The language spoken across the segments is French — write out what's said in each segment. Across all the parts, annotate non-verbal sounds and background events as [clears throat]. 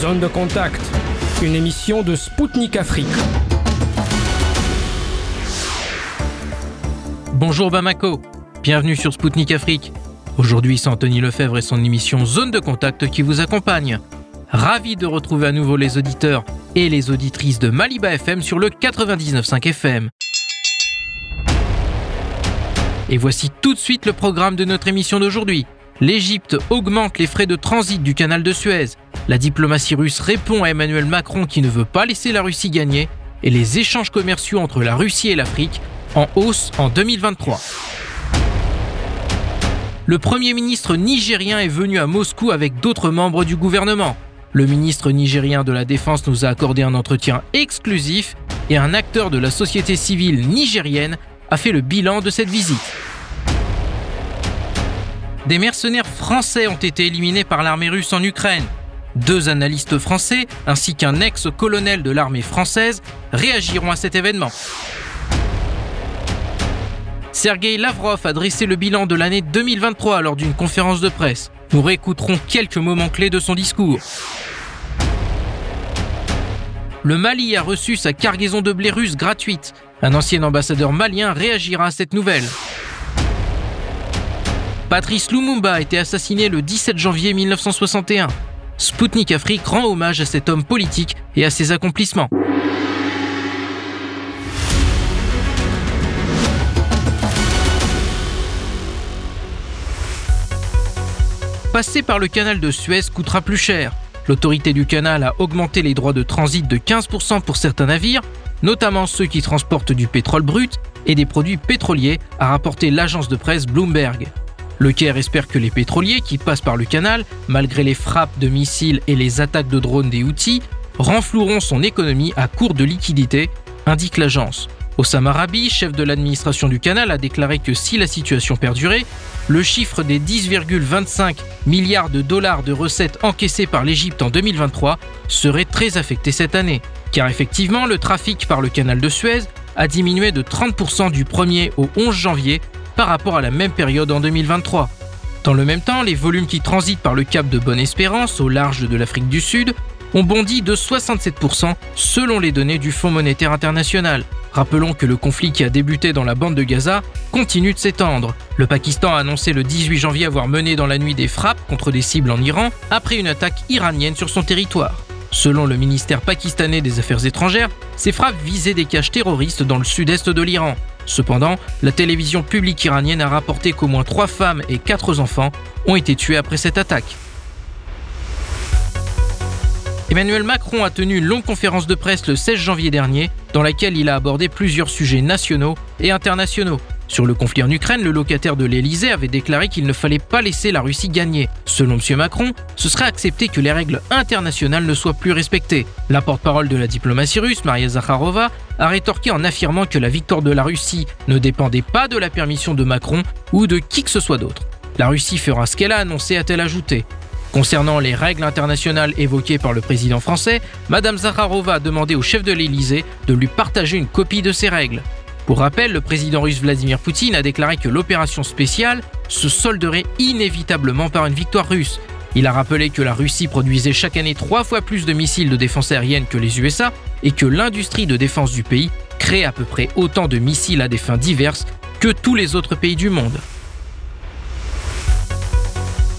Zone de contact, une émission de Spoutnik Afrique. Bonjour Bamako, bienvenue sur Spoutnik Afrique. Aujourd'hui, c'est Anthony Lefebvre et son émission Zone de contact qui vous accompagne. Ravi de retrouver à nouveau les auditeurs et les auditrices de Maliba FM sur le 99.5 FM. Et voici tout de suite le programme de notre émission d'aujourd'hui. L'Égypte augmente les frais de transit du canal de Suez. La diplomatie russe répond à Emmanuel Macron qui ne veut pas laisser la Russie gagner. Et les échanges commerciaux entre la Russie et l'Afrique en hausse en 2023. Le Premier ministre nigérien est venu à Moscou avec d'autres membres du gouvernement. Le ministre nigérien de la Défense nous a accordé un entretien exclusif et un acteur de la société civile nigérienne a fait le bilan de cette visite. Des mercenaires français ont été éliminés par l'armée russe en Ukraine. Deux analystes français ainsi qu'un ex-colonel de l'armée française réagiront à cet événement. Sergei Lavrov a dressé le bilan de l'année 2023 lors d'une conférence de presse. Nous réécouterons quelques moments clés de son discours. Le Mali a reçu sa cargaison de blé russe gratuite. Un ancien ambassadeur malien réagira à cette nouvelle. Patrice Lumumba a été assassiné le 17 janvier 1961. Sputnik Afrique rend hommage à cet homme politique et à ses accomplissements. Passer par le canal de Suez coûtera plus cher. L'autorité du canal a augmenté les droits de transit de 15% pour certains navires, notamment ceux qui transportent du pétrole brut et des produits pétroliers, a rapporté l'agence de presse Bloomberg. Le Caire espère que les pétroliers qui passent par le canal, malgré les frappes de missiles et les attaques de drones des Houthis, renfloueront son économie à court de liquidités, indique l'agence. Osama Rabi, chef de l'administration du canal, a déclaré que si la situation perdurait, le chiffre des 10,25 milliards de dollars de recettes encaissées par l'Égypte en 2023 serait très affecté cette année. Car effectivement, le trafic par le canal de Suez a diminué de 30% du 1er au 11 janvier par rapport à la même période en 2023. Dans le même temps, les volumes qui transitent par le cap de Bonne-Espérance au large de l'Afrique du Sud ont bondi de 67% selon les données du Fonds monétaire international. Rappelons que le conflit qui a débuté dans la bande de Gaza continue de s'étendre. Le Pakistan a annoncé le 18 janvier avoir mené dans la nuit des frappes contre des cibles en Iran après une attaque iranienne sur son territoire. Selon le ministère pakistanais des Affaires étrangères, ces frappes visaient des caches terroristes dans le sud-est de l'Iran. Cependant, la télévision publique iranienne a rapporté qu'au moins trois femmes et quatre enfants ont été tués après cette attaque. Emmanuel Macron a tenu une longue conférence de presse le 16 janvier dernier dans laquelle il a abordé plusieurs sujets nationaux et internationaux. Sur le conflit en Ukraine, le locataire de l'Elysée avait déclaré qu'il ne fallait pas laisser la Russie gagner. Selon M. Macron, ce serait accepter que les règles internationales ne soient plus respectées. La porte-parole de la diplomatie russe, Maria Zakharova, a rétorqué en affirmant que la victoire de la Russie ne dépendait pas de la permission de Macron ou de qui que ce soit d'autre. La Russie fera ce qu'elle a annoncé, a-t-elle ajouté. Concernant les règles internationales évoquées par le président français, Madame Zakharova a demandé au chef de l'Élysée de lui partager une copie de ces règles. Pour rappel, le président russe Vladimir Poutine a déclaré que l'opération spéciale se solderait inévitablement par une victoire russe. Il a rappelé que la Russie produisait chaque année trois fois plus de missiles de défense aérienne que les USA et que l'industrie de défense du pays crée à peu près autant de missiles à des fins diverses que tous les autres pays du monde.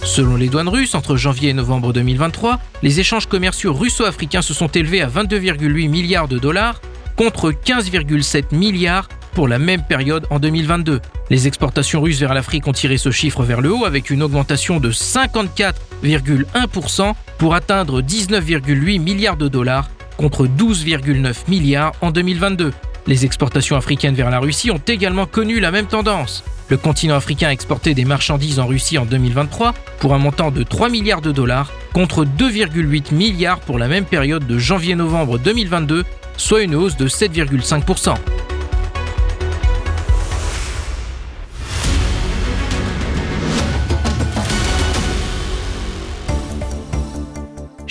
Selon les douanes russes, entre janvier et novembre 2023, les échanges commerciaux russo-africains se sont élevés à 22,8 milliards de dollars contre 15,7 milliards pour la même période en 2022. Les exportations russes vers l'Afrique ont tiré ce chiffre vers le haut avec une augmentation de 54,1% pour atteindre 19,8 milliards de dollars contre 12,9 milliards en 2022. Les exportations africaines vers la Russie ont également connu la même tendance. Le continent africain a exporté des marchandises en Russie en 2023 pour un montant de 3 milliards de dollars contre 2,8 milliards pour la même période de janvier-novembre 2022, soit une hausse de 7,5%.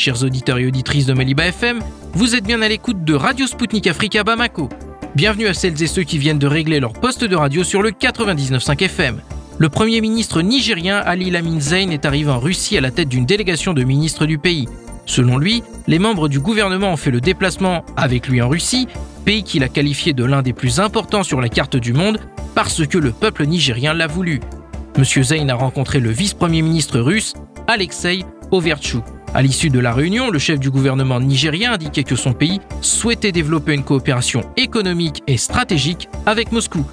Chers auditeurs et auditrices de Maliba FM, vous êtes bien à l'écoute de Radio Sputnik Africa Bamako. Bienvenue à celles et ceux qui viennent de régler leur poste de radio sur le 99.5 FM. Le Premier ministre nigérien Ali Lamin Zayn est arrivé en Russie à la tête d'une délégation de ministres du pays. Selon lui, les membres du gouvernement ont fait le déplacement avec lui en Russie, pays qu'il a qualifié de l'un des plus importants sur la carte du monde parce que le peuple nigérien l'a voulu. M. Zayn a rencontré le vice-premier ministre russe, Alexei Overchuk. À l'issue de la réunion, le chef du gouvernement nigérien indiquait que son pays souhaitait développer une coopération économique et stratégique avec Moscou.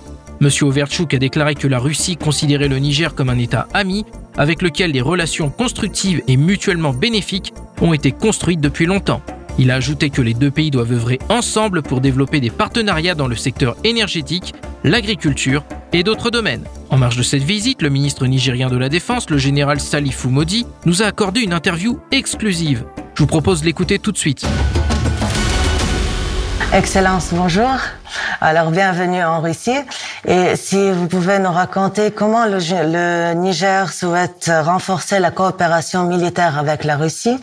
M. Overchuk a déclaré que la Russie considérait le Niger comme un État ami avec lequel les relations constructives et mutuellement bénéfiques ont été construites depuis longtemps. Il a ajouté que les deux pays doivent œuvrer ensemble pour développer des partenariats dans le secteur énergétique, l'agriculture et d'autres domaines. En marge de cette visite, le ministre nigérien de la Défense, le général Salifou Modi, nous a accordé une interview exclusive. Je vous propose de l'écouter tout de suite. Excellence, bonjour. Alors, bienvenue en Russie. Et si vous pouvez nous raconter comment le, le, Niger souhaite renforcer la coopération militaire avec la Russie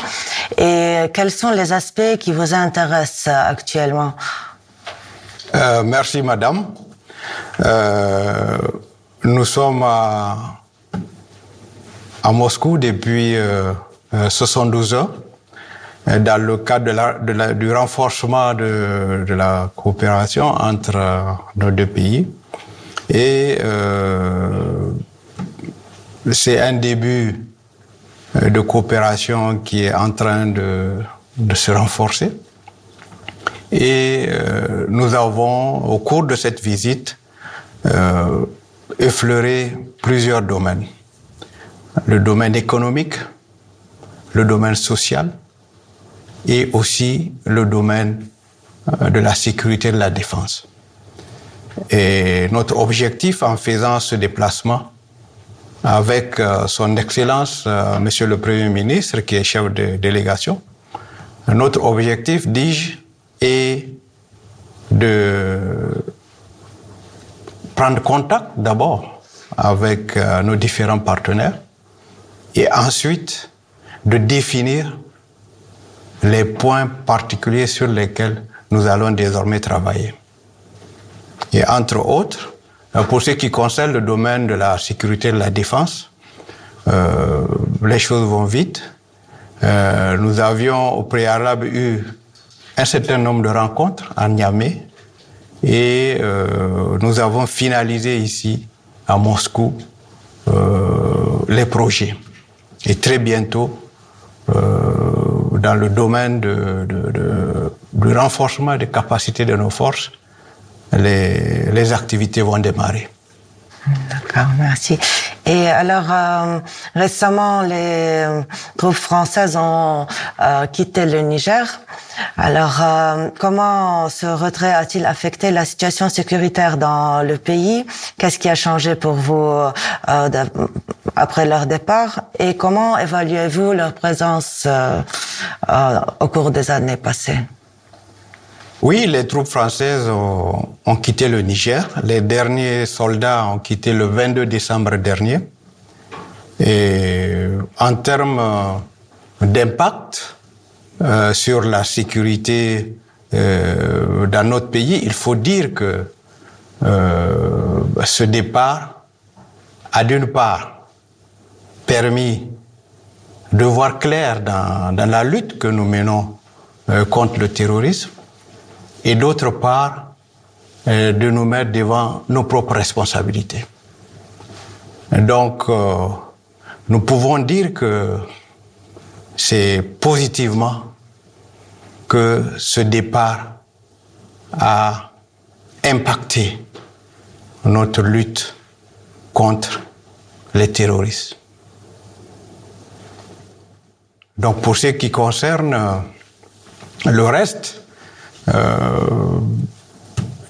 et quels sont les aspects qui vous intéressent actuellement? Euh, Merci, madame. Euh, nous sommes à, à Moscou depuis euh, 72 heures dans le cadre de la, du renforcement de, de, la coopération entre euh, nos deux pays. Et euh, c'est un début euh, de coopération qui est en train de, de se renforcer. Et euh, nous avons, au cours de cette visite, euh, effleuré plusieurs domaines. Le domaine économique, le domaine social, et aussi le domaine euh, de la sécurité et de la défense. Et notre objectif en faisant ce déplacement avec euh, son Excellence, euh, Monsieur le Premier ministre, qui est chef de délégation, notre objectif, dis-je, est de prendre contact d'abord avec nos différents partenaires et ensuite de définir les points particuliers sur lesquels nous allons désormais travailler. Et entre autres, pour ce qui concerne le domaine de la sécurité et de la défense, euh, les choses vont vite. Euh, nous avions au préalable eu un certain nombre de rencontres à Niamey et euh, nous avons finalisé ici à Moscou euh, les projets. Et très bientôt, euh, dans le domaine de, de, de, du renforcement des capacités de nos forces, les, les activités vont démarrer. D'accord, merci. Et alors, euh, récemment, les troupes françaises ont euh, quitté le Niger. Alors, euh, comment ce retrait a-t-il affecté la situation sécuritaire dans le pays? Qu'est-ce qui a changé pour vous euh, après leur départ? Et comment évaluez-vous leur présence euh, au cours des années passées? Oui, les troupes françaises ont, quitté le Niger. Les derniers soldats ont quitté le 22 décembre dernier. Et en termes d'impact euh, sur la sécurité euh, dans notre pays, il faut dire que euh, ce départ a d'une part permis de voir clair dans la lutte que nous menons contre le terrorisme et d'autre part euh, de nous mettre devant nos propres responsabilités. Donc, euh, nous pouvons dire que c'est positivement que ce départ a impacté notre lutte contre les terroristes. Donc pour ce qui concerne le reste,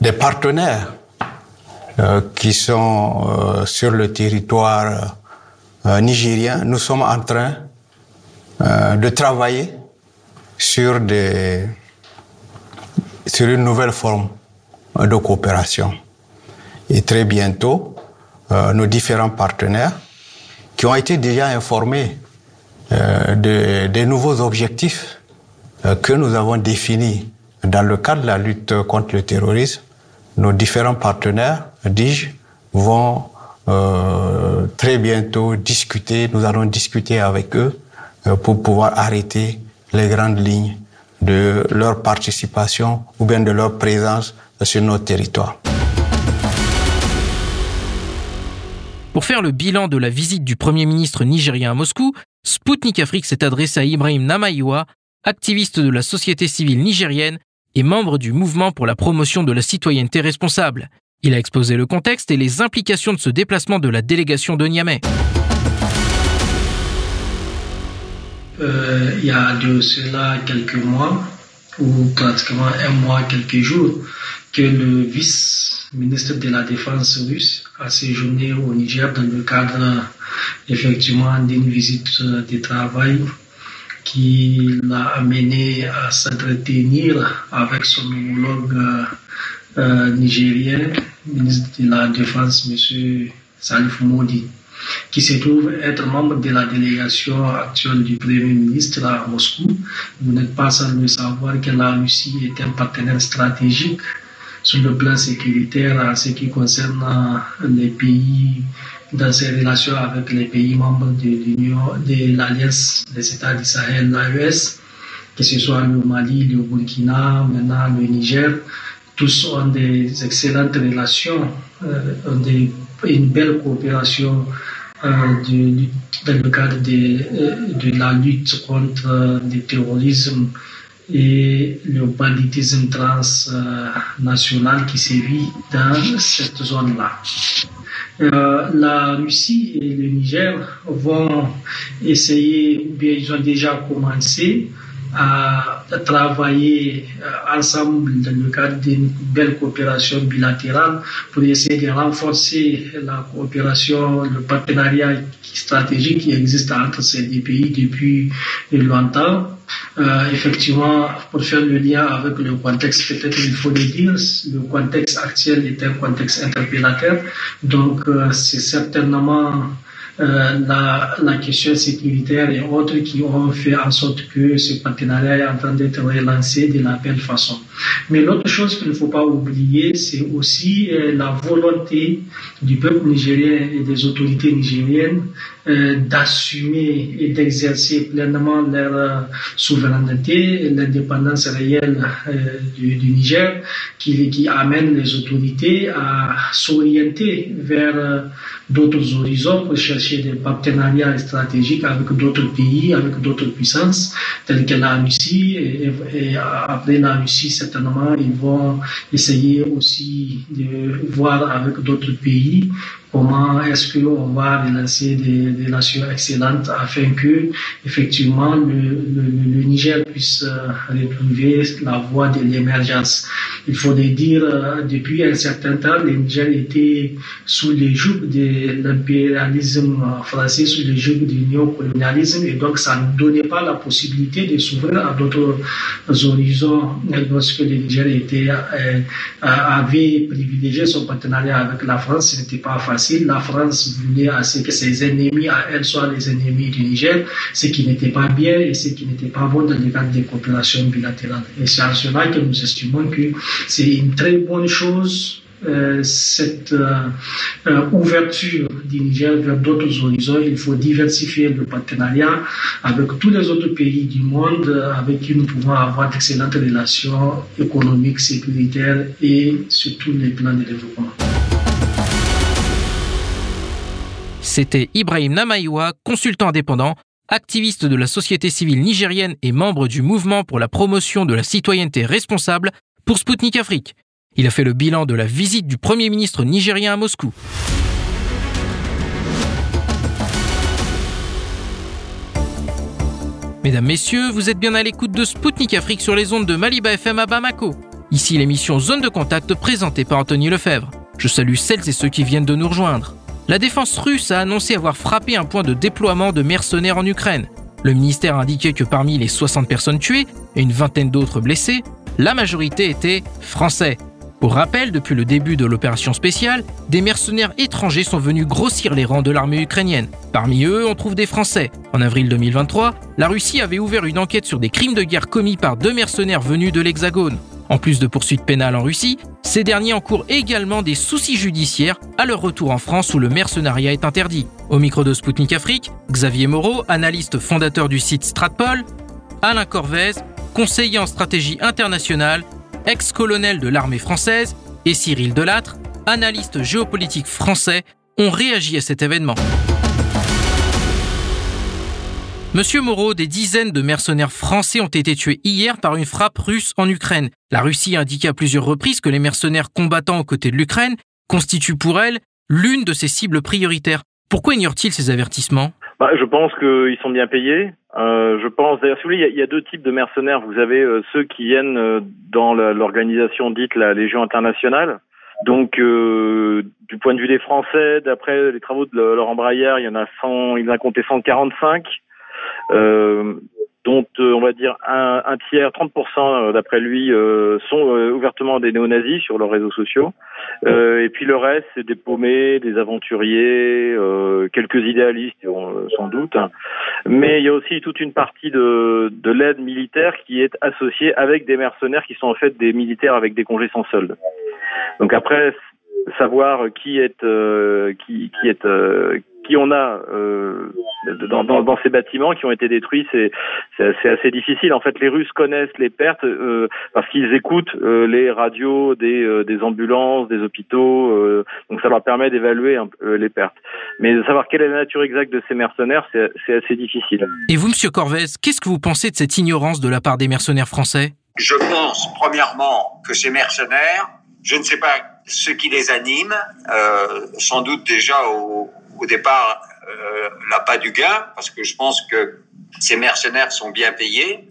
des partenaires euh, qui sont euh, sur le territoire nigérien, nous sommes en train de travailler sur, des, sur une nouvelle forme de coopération. Et très bientôt, nos différents partenaires qui ont été déjà informés de, des nouveaux objectifs que nous avons définis dans le cadre de la lutte contre le terrorisme, nos différents partenaires, dis-je, vont euh, très bientôt discuter, nous allons discuter avec eux euh, pour pouvoir arrêter les grandes lignes de leur participation ou bien de leur présence sur notre territoire. Pour faire le bilan de la visite du Premier ministre nigérien à Moscou, Sputnik Afrique s'est adressé à Ibrahim Namayiwa, activiste de la société civile nigérienne et membre du mouvement pour la promotion de la citoyenneté responsable. Il a exposé le contexte et les implications de ce déplacement de la délégation de Niamey. Euh, il y a de cela quelques mois, ou pratiquement un mois, quelques jours, que le vice-ministre de la Défense russe a séjourné au Niger dans le cadre effectivement d'une visite de travail qui l'a amené à s'entretenir avec son homologue euh, nigérien, ministre de la Défense, M. Salif Modi, qui se trouve être membre de la délégation actuelle du Premier ministre à Moscou. Vous n'êtes pas sans le savoir que la Russie est un partenaire stratégique sur le plan sécuritaire en ce qui concerne les pays dans ses relations avec les pays membres de l'Union, de l'Alliance des États du Sahel, l'AES, que ce soit le Mali, le Burkina, maintenant le Niger, tous ont des excellentes relations, euh, des, une belle coopération euh, dans le cadre de, euh, de la lutte contre le terrorisme et le banditisme transnational qui sévit dans cette zone-là. Euh, la Russie et le Niger vont essayer, ou bien ils ont déjà commencé à travailler euh, ensemble dans le cadre d'une belle coopération bilatérale pour essayer de renforcer la coopération, le partenariat stratégique qui existe entre ces deux pays depuis longtemps. Euh, effectivement, pour faire le lien avec le contexte, peut-être il faut le dire, le contexte actuel est un contexte interpellateur. Donc, euh, c'est certainement euh, la, la, question sécuritaire et autres qui ont fait en sorte que ce partenariat est en train d'être relancé de la belle façon. Mais l'autre chose qu'il ne faut pas oublier, c'est aussi euh, la volonté du peuple nigérien et des autorités nigériennes d'assumer et d'exercer pleinement leur euh, souveraineté et l'indépendance réelle du, du, Niger qui, amène les autorités à s'orienter vers d'autres horizons pour chercher des partenariats stratégiques avec d'autres pays, avec d'autres puissances, telles que la Russie. Et, après la Russie, certainement, ils vont essayer aussi de voir avec d'autres pays comment est-ce qu'on va relancer des, relations excellentes afin que effectivement le, le, le Niger puisse euh, retrouver la voie de l'émergence? Il faut le dire, euh, depuis un certain temps, Niger était sous les joues de l'impérialisme français, sous les joues du néocolonialisme et donc ça ne donnait pas la possibilité de s'ouvrir à d'autres horizons lorsque le Niger était, euh, avait privilégié son partenariat avec la France, ce n'était pas facile la France voulait à ce que ses ennemis à elle soient les ennemis du Niger, ce qui n'était pas bien et ce qui n'était pas bon dans le cadre des coopérations bilatérales. Et c'est en cela que nous estimons que c'est une très bonne chose euh, cette euh, euh, ouverture du Niger vers d'autres horizons. Il faut diversifier le partenariat avec tous les autres pays du monde avec qui nous pouvons avoir d'excellentes relations économiques, sécuritaires et sur tous les plans de développement. C'était Ibrahim Namaïwa, consultant indépendant, activiste de la société civile nigérienne et membre du mouvement pour la promotion de la citoyenneté responsable pour Sputnik Afrique. Il a fait le bilan de la visite du Premier ministre nigérien à Moscou. Mesdames, Messieurs, vous êtes bien à l'écoute de Sputnik Afrique sur les ondes de Maliba FM à Bamako. Ici l'émission Zone de contact présentée par Anthony Lefebvre. Je salue celles et ceux qui viennent de nous rejoindre. La défense russe a annoncé avoir frappé un point de déploiement de mercenaires en Ukraine. Le ministère a indiqué que parmi les 60 personnes tuées et une vingtaine d'autres blessées, la majorité étaient français. Pour rappel, depuis le début de l'opération spéciale, des mercenaires étrangers sont venus grossir les rangs de l'armée ukrainienne. Parmi eux, on trouve des Français. En avril 2023, la Russie avait ouvert une enquête sur des crimes de guerre commis par deux mercenaires venus de l'Hexagone. En plus de poursuites pénales en Russie, ces derniers encourent également des soucis judiciaires à leur retour en France où le mercenariat est interdit. Au micro de Spoutnik Afrique, Xavier Moreau, analyste fondateur du site Stratpol. Alain Corvez, conseiller en stratégie internationale, ex-colonel de l'armée française, et Cyril Delattre, analyste géopolitique français, ont réagi à cet événement. Monsieur Moreau, des dizaines de mercenaires français ont été tués hier par une frappe russe en Ukraine. La Russie a indiqué à plusieurs reprises que les mercenaires combattant aux côtés de l'Ukraine constituent pour elle l'une de ses cibles prioritaires. Pourquoi ignore-t-il ces avertissements? Bah, Je pense qu'ils sont bien payés. Euh, je pense, d'ailleurs, si vous voulez, il y, a deux types de mercenaires. Vous avez euh, ceux qui viennent euh, dans l'organisation dite la Légion internationale. Donc, du point de vue des Français, d'après les travaux de Laurent Braillard, il y en a 100, il en a compté 145 euh, dont euh, on va dire un, un tiers, 30% euh, d'après lui, euh, sont ouvertement des néo-nazis sur leurs réseaux sociaux. et puis le reste, c'est des paumés, des aventuriers, quelques idéalistes sans doute. Mais il y a aussi toute une partie de, de l'aide militaire qui est associée avec des mercenaires qui sont en fait des militaires avec des congés sans solde. Donc après, savoir qui est qui, qui est qui on a euh, dans, dans, dans, ces bâtiments qui ont été détruits, c'est assez, assez, difficile. En fait, les Russes connaissent les pertes euh, parce qu'ils écoutent euh, les radios des, euh, des, ambulances, des hôpitaux, euh, donc ça leur permet d'évaluer les pertes. Mais de savoir quelle est la nature exacte de ces mercenaires, c'est assez difficile. Et vous, Monsieur Corvez, qu'est-ce que vous pensez de cette ignorance de la part des mercenaires français? Je pense, premièrement, que ces mercenaires, je ne sais pas ce qui les anime, sans doute déjà au au départ euh, l'appât du gain, parce que je pense que ces mercenaires sont bien payés.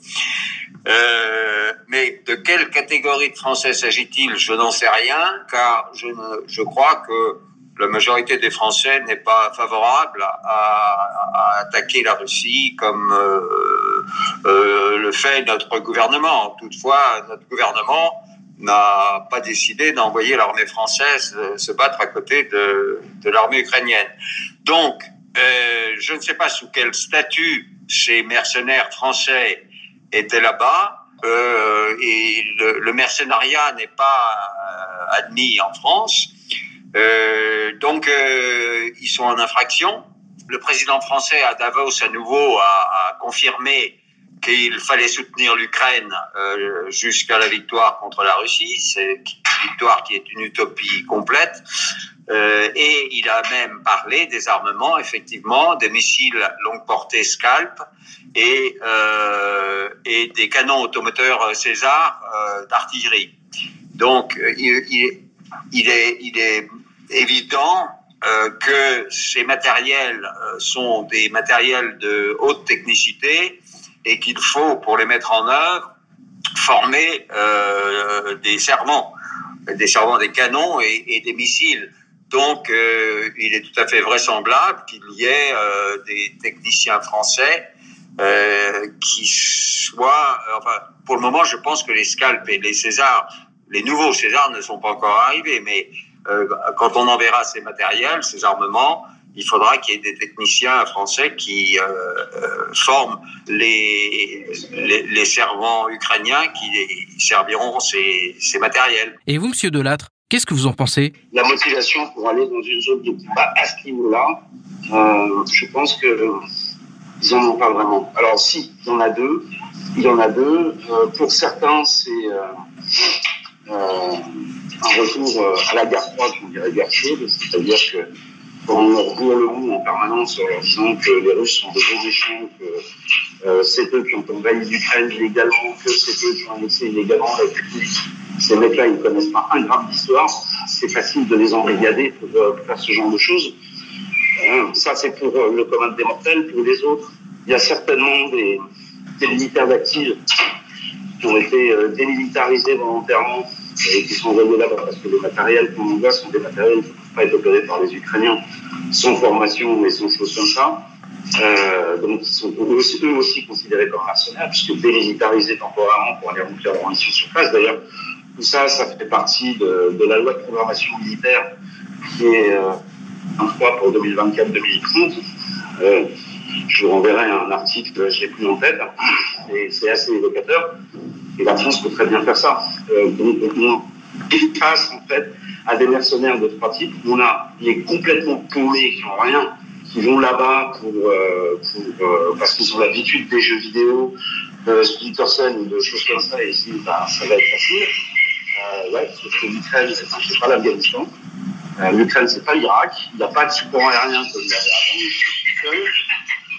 Euh, mais de quelle catégorie de Français s'agit-il? Je n'en sais rien, car je, je crois que la majorité des Français n'est pas favorable à, attaquer la Russie comme euh, euh, le fait notre gouvernement. Toutefois, notre gouvernement n'a pas décidé d'envoyer l'armée française euh, se battre à côté de, l'armée ukrainienne. Donc, euh, je ne sais pas sous quel statut ces mercenaires français étaient là-bas. Euh, et le, mercenariat n'est pas euh, admis en France. Euh, donc, ils sont en infraction. Le président français à Davos, à nouveau, a confirmé qu'il fallait soutenir l'Ukraine euh, jusqu'à la victoire contre la Russie. C'est une victoire qui est une utopie complète. Euh, et il a même parlé des armements, effectivement, des missiles longue portée Scalp et, euh, et des canons automoteurs César euh, d'artillerie. Donc, il, il, est, il est évident euh, que ces matériels euh, sont des matériels de haute technicité et qu'il faut, pour les mettre en œuvre, former euh, des servants, des servants des canons et, des missiles. Donc, euh, il est tout à fait vraisemblable qu'il y ait euh, des techniciens français euh, qui soient... Euh, enfin, pour le moment, je pense que les Scalp et les Césars, les nouveaux Césars ne sont pas encore arrivés, mais euh, quand on enverra ces matériels, ces armements, il faudra qu'il y ait des techniciens français qui euh, euh, forment les, les, les, servants ukrainiens qui serviront ces, ces matériels. Et vous, Monsieur Delattre, qu'est-ce que vous en pensez? La motivation pour aller dans une zone de combat à ce niveau-là, euh, je pense que ils en ont pas vraiment. Alors si, il y en a deux. Il y en a deux. Euh, pour certains, c'est euh, un retour à la guerre froide, on dirait guerre chaude, c'est-à-dire que quand on leur le mou en permanence en disant que les Russes sont de gros méchants, que euh, c'est eux qui ont envahi l'Ukraine illégalement, que c'est eux qui ont annexé illégalement la République. Ces mecs-là, ils ne connaissent pas un gramme d'histoire. C'est facile de les embrigader pour, euh, faire ce genre de choses. Euh, ça, c'est pour euh, le commun des mortels. Pour les autres, il y a certainement des, militaires d'actifs qui ont été démilitarisés volontairement et qui sont envoyés là-bas parce que les matériels qu'on envoie sont des matériels pas être opérés par les Ukrainiens sans formation et sans choses comme ça. Donc, ils sont eux aussi, considérés comme mercenaires, puisque démilitarisés temporairement pour aller remplir leur mission sur place. D'ailleurs, tout ça, ça fait partie de, la loi de programmation militaire qui est euh, un fois pour 2024-2030. Euh, je vous renverrai un article, je l'ai plus en tête, et c'est assez évocateur. Et la France peut très bien faire ça. Euh, donc, on face en fait à des mercenaires de trois types. On a les complètement paumés qui n'ont rien, qui vont là-bas pour, euh, pour euh, parce qu'ils ont l'habitude des jeux vidéo, de Splinter ou de choses comme ça, et si bah, ça va être facile. Euh, ouais, parce que l'Ukraine, c'est pas l'Afghanistan. Euh, L'Ukraine, c'est pas l'Irak. Il n'y a pas de support aérien comme il y avait avant.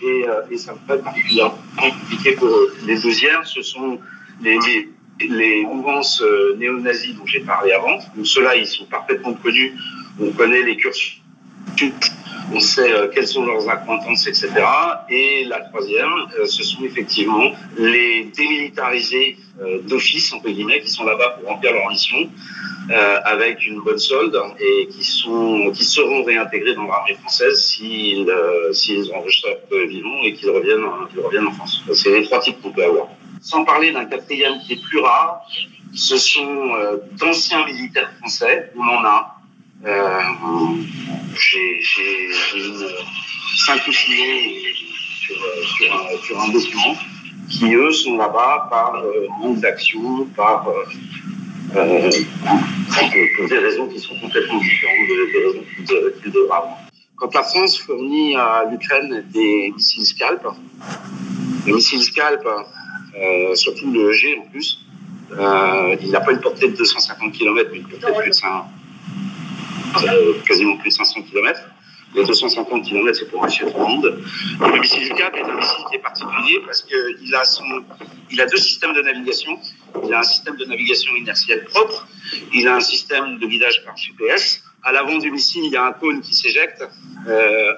Et, euh, et ça peut être particulièrement compliqué pour eux. Les deuxièmes, ce sont les, les, les mouvances euh, néo-nazis dont j'ai parlé avant. Donc ceux-là, ils sont parfaitement connus. On connaît les cursus on sait euh, quelles sont leurs acquaintances, etc. Et la troisième, euh, ce sont effectivement les démilitarisés d'office, entre guillemets, qui sont là-bas pour remplir leur mission, avec une bonne solde, et qui, sont, qui seront réintégrés dans l'armée française s'ils s'ils en ressortent vivants et qu'ils reviennent, qu'ils reviennent en France. C'est les trois types qu'on peut avoir. Sans parler d'un quatrième qui est plus rare, ce sont d'anciens militaires français, on en a, euh, j'ai une six sur, sur, un, sur un document qui, eux, sont là-bas par euh, manque d'action, par euh, euh, pour, des raisons qui sont complètement différentes des raisons qu'ils devraient avoir. Quand la France fournit à l'Ukraine des missiles Scalp, les missiles Scalp, euh, surtout le G en plus, euh, il n'a pas une portée de 250 km, mais une portée de plus de 5, euh, quasiment plus de 500 km. Les 250 km, c'est pour Monsieur tout le monde. Le missile CAP est un missile qui est particulier parce qu'il a, a deux systèmes de navigation. Il a un système de navigation inertielle propre. Il a un système de guidage par GPS. À l'avant du missile, il y a un cône qui s'éjecte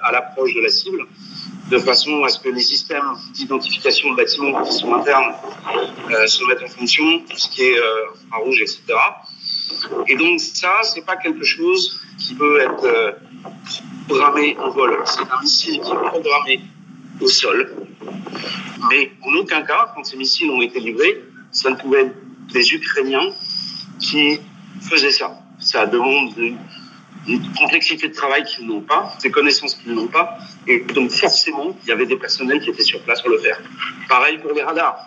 à l'approche de la cible, de façon à ce que les systèmes d'identification de bâtiments qui sont internes euh, se mettent en fonction, tout ce qui est euh, rouge, etc. Et donc ça, c'est pas quelque chose qui peut être euh, programmé en vol. C'est un missile qui est programmé au sol. Mais en aucun cas, quand ces missiles ont été livrés, ça ne pouvait être des Ukrainiens qui faisaient ça. Ça demande une, complexité de travail qu'ils n'ont pas, des connaissances qu'ils n'ont pas. Et donc forcément, il y avait des personnels qui étaient sur place pour le faire. Pareil pour les radars.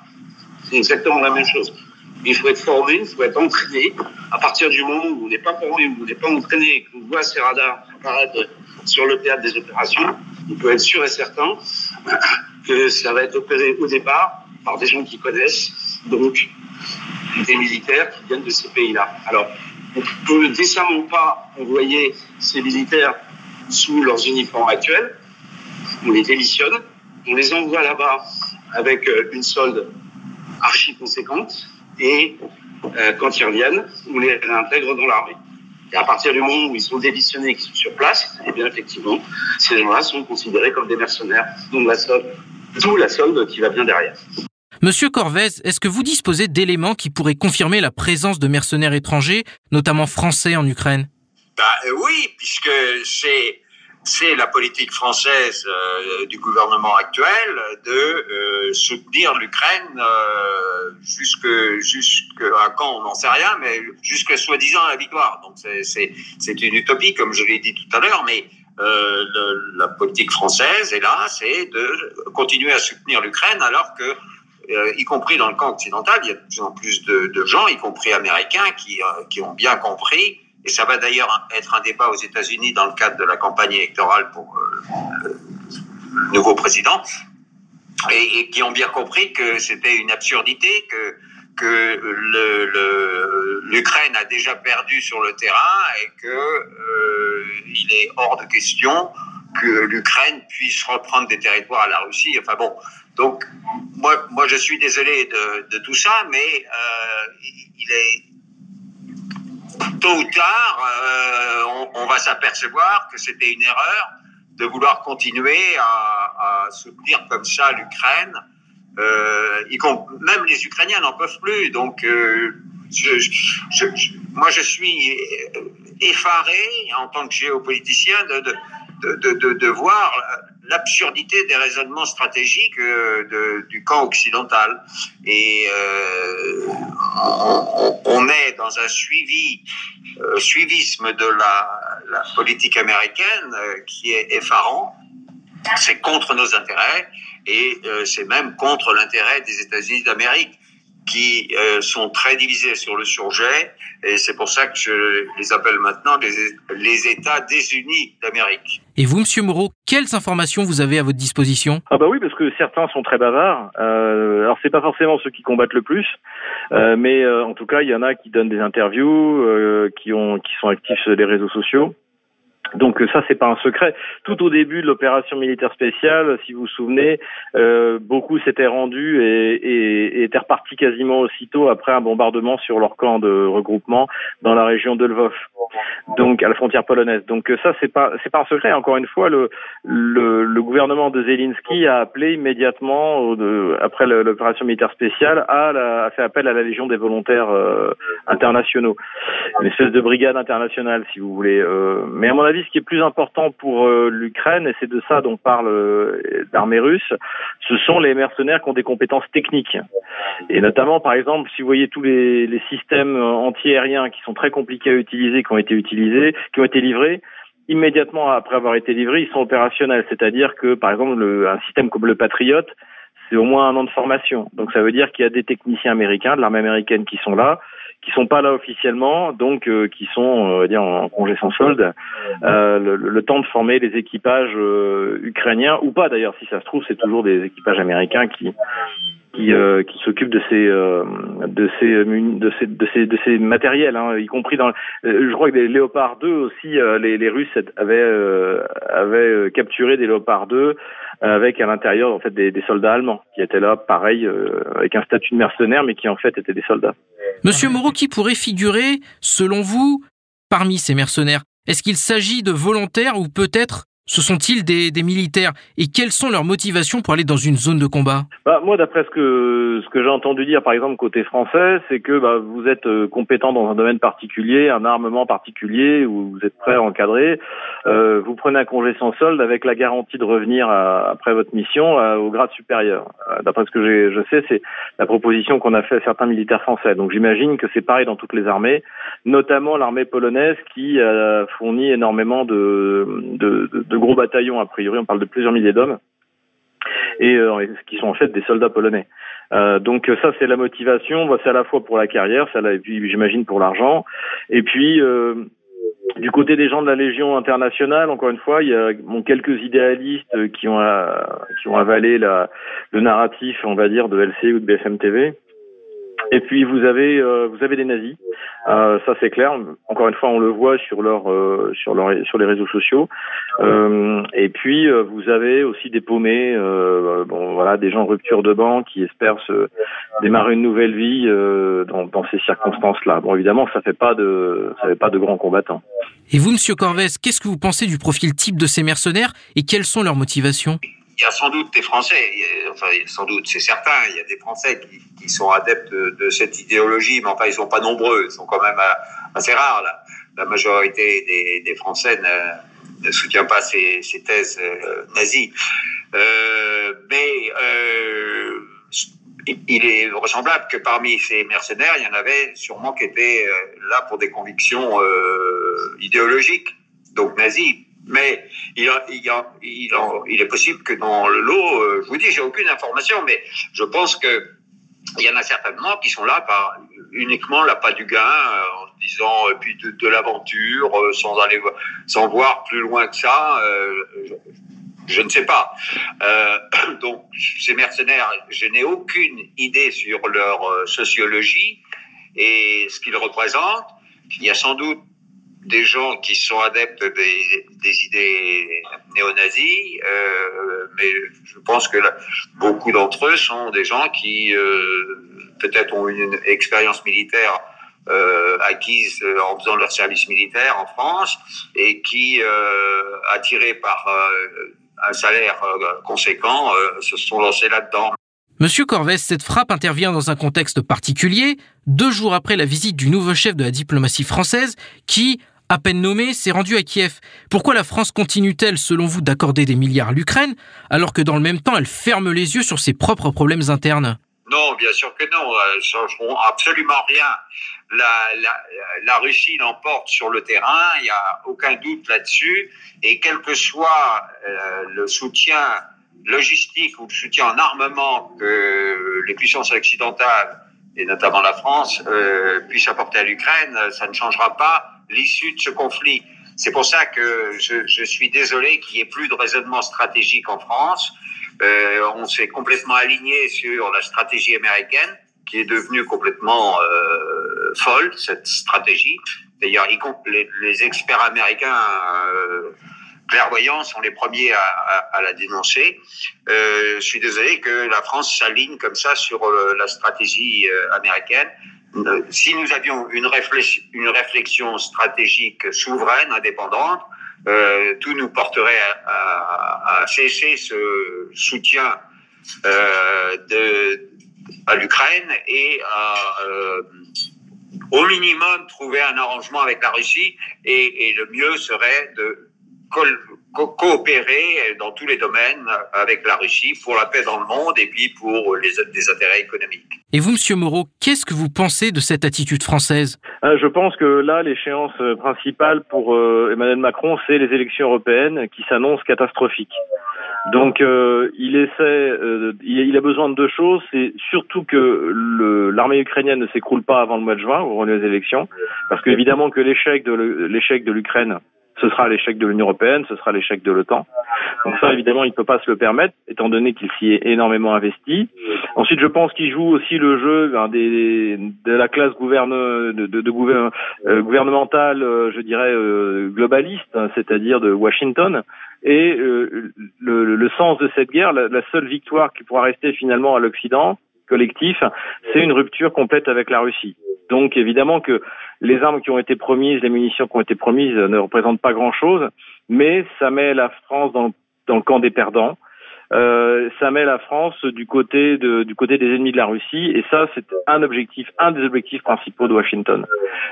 C'est exactement la même chose. Il faut être formé, il faut être entraîné. À partir du moment où on n'est pas formé, où on n'est pas entraîné et qu'on voit ces radars apparaître sur le théâtre des opérations, on peut être sûr et certain que ça va être opéré au départ par des gens qui connaissent, donc des militaires qui viennent de ces pays-là. Alors, on peut décemment pas envoyer ces militaires sous leurs uniformes actuels. On les démissionne, on les envoie là-bas avec euh, une solde archi conséquente et euh, quand ils reviennent, on les réintègre dans l'armée. Et à partir du moment où ils sont démissionnés et qu'ils sont sur place, eh bien effectivement, ces gens-là sont considérés comme des mercenaires, dont la solde, d'où la solde qui va bien derrière. Monsieur Corvez, est-ce que vous disposez d'éléments qui pourraient confirmer la présence de mercenaires étrangers, notamment français en Ukraine? Bah, euh, Oui, puisque c'est c'est la politique française euh, du gouvernement actuel de euh, soutenir l'Ukraine jusque jusqu'à quand on n'en sait rien, mais jusque soi-disant la victoire. Donc c'est c'est une utopie comme je l'ai dit tout à l'heure, mais la politique française est là, c'est de continuer à soutenir l'Ukraine alors que euh, y compris dans le camp occidental, il y a de plus en plus de, gens, y compris américains, qui, qui ont bien compris et ça va d'ailleurs être un débat aux États-Unis dans le cadre de la campagne électorale pour euh, le nouveau président, et, et, qui ont bien compris que c'était une absurdité, que que l'Ukraine a déjà perdu sur le terrain et que euh, il est hors de question que l'Ukraine puisse reprendre des territoires à la Russie. Enfin bon, donc moi, moi je suis désolé de, tout ça, mais euh, il est tôt ou tard, euh, on, va s'apercevoir que c'était une erreur de vouloir continuer à, soutenir comme ça l'Ukraine. Euh, même les Ukrainiens n'en peuvent plus. Donc, euh, je, je, je, moi, je suis effaré en tant que géopoliticien de, de, de, de, voir l'absurdité des raisonnements stratégiques euh, du camp occidental. Et euh, on, est dans un suivi, euh, suivisme de la, la politique américaine qui est effarant. C'est contre nos intérêts et c'est même contre l'intérêt des États-Unis d'Amérique qui euh, sont très divisés sur le sujet, et c'est pour ça que je les appelle maintenant les, les États désunis d'Amérique. Et vous, Monsieur Moreau, quelles informations vous avez à votre disposition? Ah bah oui, parce que certains sont très bavards. Euh, alors c'est pas forcément ceux qui combattent le plus, euh, mais euh, en tout cas, il y en a qui donnent des interviews, euh, qui ont, qui sont actifs sur les réseaux sociaux. Donc ça, c'est pas un secret. Tout au début de l'opération militaire spéciale, si vous vous souvenez, euh, beaucoup s'étaient rendus et, et, et, étaient repartis quasiment aussitôt après un bombardement sur leur camp de regroupement dans la région de Lvov, donc à la frontière polonaise. Donc ça, c'est pas c'est pas un secret. Encore une fois, le le, le gouvernement de Zelensky a appelé immédiatement de, après l'opération militaire spéciale à la, a fait appel à la Légion des volontaires euh, internationaux, une espèce de brigade internationale, si vous voulez. Euh, mais à mon avis ce qui est plus important pour euh, l'Ukraine, et c'est de ça dont parle euh, l'armée russe, ce sont les mercenaires qui ont des compétences techniques. Et notamment, par exemple, si vous voyez tous les, systèmes antiaériens qui sont très compliqués à utiliser, qui ont été utilisés, qui ont été livrés, immédiatement après avoir été livrés, ils sont opérationnels. C'est-à-dire que, par exemple, le, un système comme le Patriot, c'est au moins un an de formation. Donc ça veut dire qu'il y a des techniciens américains, de l'armée américaine qui sont là, qui sont pas là officiellement, donc euh, qui sont on va dire en congé sans solde, euh, le, temps de former les équipages euh, ukrainiens ou pas d'ailleurs si ça se trouve c'est toujours des équipages américains qui qui, euh, qui s'occupent de ces euh, ces de ces de ces de ces matériels, hein, y compris dans. je crois que les Léopard 2 aussi, les, Russes avaient avaient capturé des Léopard 2 avec à l'intérieur en fait des, des, soldats allemands qui étaient là, pareil, avec un statut de mercenaire, mais qui en fait étaient des soldats. Monsieur Moreau, qui pourrait figurer, selon vous, parmi ces mercenaires? Est-ce qu'il s'agit de volontaires ou peut-être ce sont-ils des, militaires Et quelles sont leurs motivations pour aller dans une zone de combat? Bah, Moi, d'après ce que, j'ai entendu dire, par exemple, côté français, c'est que bah, vous êtes euh, compétent dans un domaine particulier, un armement particulier, où vous êtes prêt à encadrer. Euh, vous prenez un congé sans solde avec la garantie de revenir après votre mission au grade supérieur. Euh, d'après ce que je sais, c'est la proposition qu'on a fait à certains militaires français. Donc j'imagine que c'est pareil dans toutes les armées, notamment l'armée polonaise qui a fourni énormément de gros bataillons, a priori, on parle de plusieurs milliers d'hommes, et euh, qui sont en fait des soldats polonais. Euh, donc ça, c'est la motivation. C'est à la fois pour la carrière, et puis j'imagine pour l'argent. Et puis euh, du côté des gens de la Légion internationale, encore une fois, il y a quelques idéalistes qui ont qui ont avalé la, le narratif, on va dire, de LCI ou de BFM TV. Et puis vous avez euh, vous avez des nazis, euh, ça c'est clair. Encore une fois, on le voit sur leur euh, sur leur sur les réseaux sociaux. Euh, et puis vous avez aussi des paumés, bon voilà, des gens en rupture de banc qui espèrent se démarrer une nouvelle vie dans, dans ces circonstances-là. Bon évidemment, ça fait pas de ça fait pas de grands combattants. Et vous, Monsieur Corvès, qu'est-ce que vous pensez du profil type de ces mercenaires et quelles sont leurs motivations? Il y a sans doute des Français, enfin sans doute, c'est certain, il y a des Français qui, sont adeptes de, cette idéologie, mais enfin ils sont pas nombreux, ils sont quand même assez rares. Là. La majorité des, Français ne, ne, soutient pas ces, ces thèses euh, nazies. Euh, mais euh, il est vraisemblable que parmi ces mercenaires, il y en avait sûrement qui étaient euh, là pour des convictions euh, idéologiques, donc nazies mais il, est possible que dans le lot, euh, je vous dis, j'ai aucune information, mais je pense que il y en a certainement qui sont là par uniquement l'appât du gain, euh, en disant euh, puis de, l'aventure, sans aller sans voir plus loin que ça. Je, je, ne sais pas. [clears throat] donc ces mercenaires, je n'ai aucune idée sur leur sociologie et ce qu'ils représentent. Il y a sans doute des gens qui sont adeptes des, idées néo-nazis, euh, mais je pense que beaucoup d'entre eux sont des gens qui euh, peut-être ont une expérience militaire euh, acquise en faisant leur service militaire en France et qui, attirés par un salaire conséquent, se sont lancés là-dedans. Monsieur Corvès, cette frappe intervient dans un contexte particulier, deux jours après la visite du nouveau chef de la diplomatie française, qui, à peine nommé, s'est rendu à Kiev. Pourquoi la France continue-t-elle, selon vous, d'accorder des milliards à l'Ukraine, alors que dans le même temps, elle ferme les yeux sur ses propres problèmes internes? Non, bien sûr que non. Elles changeront absolument rien. La, Russie l'emporte sur le terrain, il n'y a aucun doute là-dessus. Et quel que soit euh, le soutien logistique ou le soutien en armement que les puissances occidentales et notamment la France, euh, puisse apporter à l'Ukraine, ça ne changera pas l'issue de ce conflit. C'est pour ça que je, je suis désolé qu'il n'y ait plus de raisonnement stratégique en France. Euh, on s'est complètement aligné sur la stratégie américaine, qui est devenue complètement euh, folle, cette stratégie. D'ailleurs, les, les experts américains euh, clairvoyants sont les premiers à, à, à la dénoncer. Euh, je suis désolé que la France s'aligne comme ça sur euh, la stratégie euh, américaine. Si nous avions une réflexion, une réflexion stratégique souveraine, indépendante, euh, tout nous porterait à, à, à, cesser ce soutien euh, de, à l'Ukraine et à, euh, au minimum, trouver un arrangement avec la Russie. Et, et le mieux serait de coopérer dans tous les domaines avec la Russie pour la paix dans le monde et puis pour les, des intérêts économiques. Et vous, Monsieur Moreau, qu'est-ce que vous pensez de cette attitude française? Euh, Je pense que là, l'échéance principale pour euh, Emmanuel Macron, c'est les élections européennes qui s'annoncent catastrophiques. Donc, euh, il essaie, euh, il a besoin de deux choses. C'est surtout que l'armée ukrainienne ne s'écroule pas avant le mois de juin, au les élections, parce qu'évidemment que l'échec de l'échec de l'Ukraine ce sera l'échec de l'Union européenne, ce sera l'échec de l'OTAN. Donc ça, évidemment, il ne peut pas se le permettre, étant donné qu'il s'y est énormément investi. Ensuite, je pense qu'il joue aussi le jeu ben, des, de la classe gouverne, de, euh, gouvernementale, euh, je dirais, euh, globaliste, hein, c'est-à-dire de Washington. Et euh, le, le, sens de cette guerre, la, la seule victoire qui pourra rester finalement à l'Occident collectif, c'est une rupture complète avec la Russie. Donc évidemment que les armes qui ont été promises, les munitions qui ont été promises ne représentent pas grand-chose, mais ça met la France dans, dans le camp des perdants. Euh, ça met la France du côté de, du côté des ennemis de la Russie et ça c'est un objectif, un des objectifs principaux de Washington.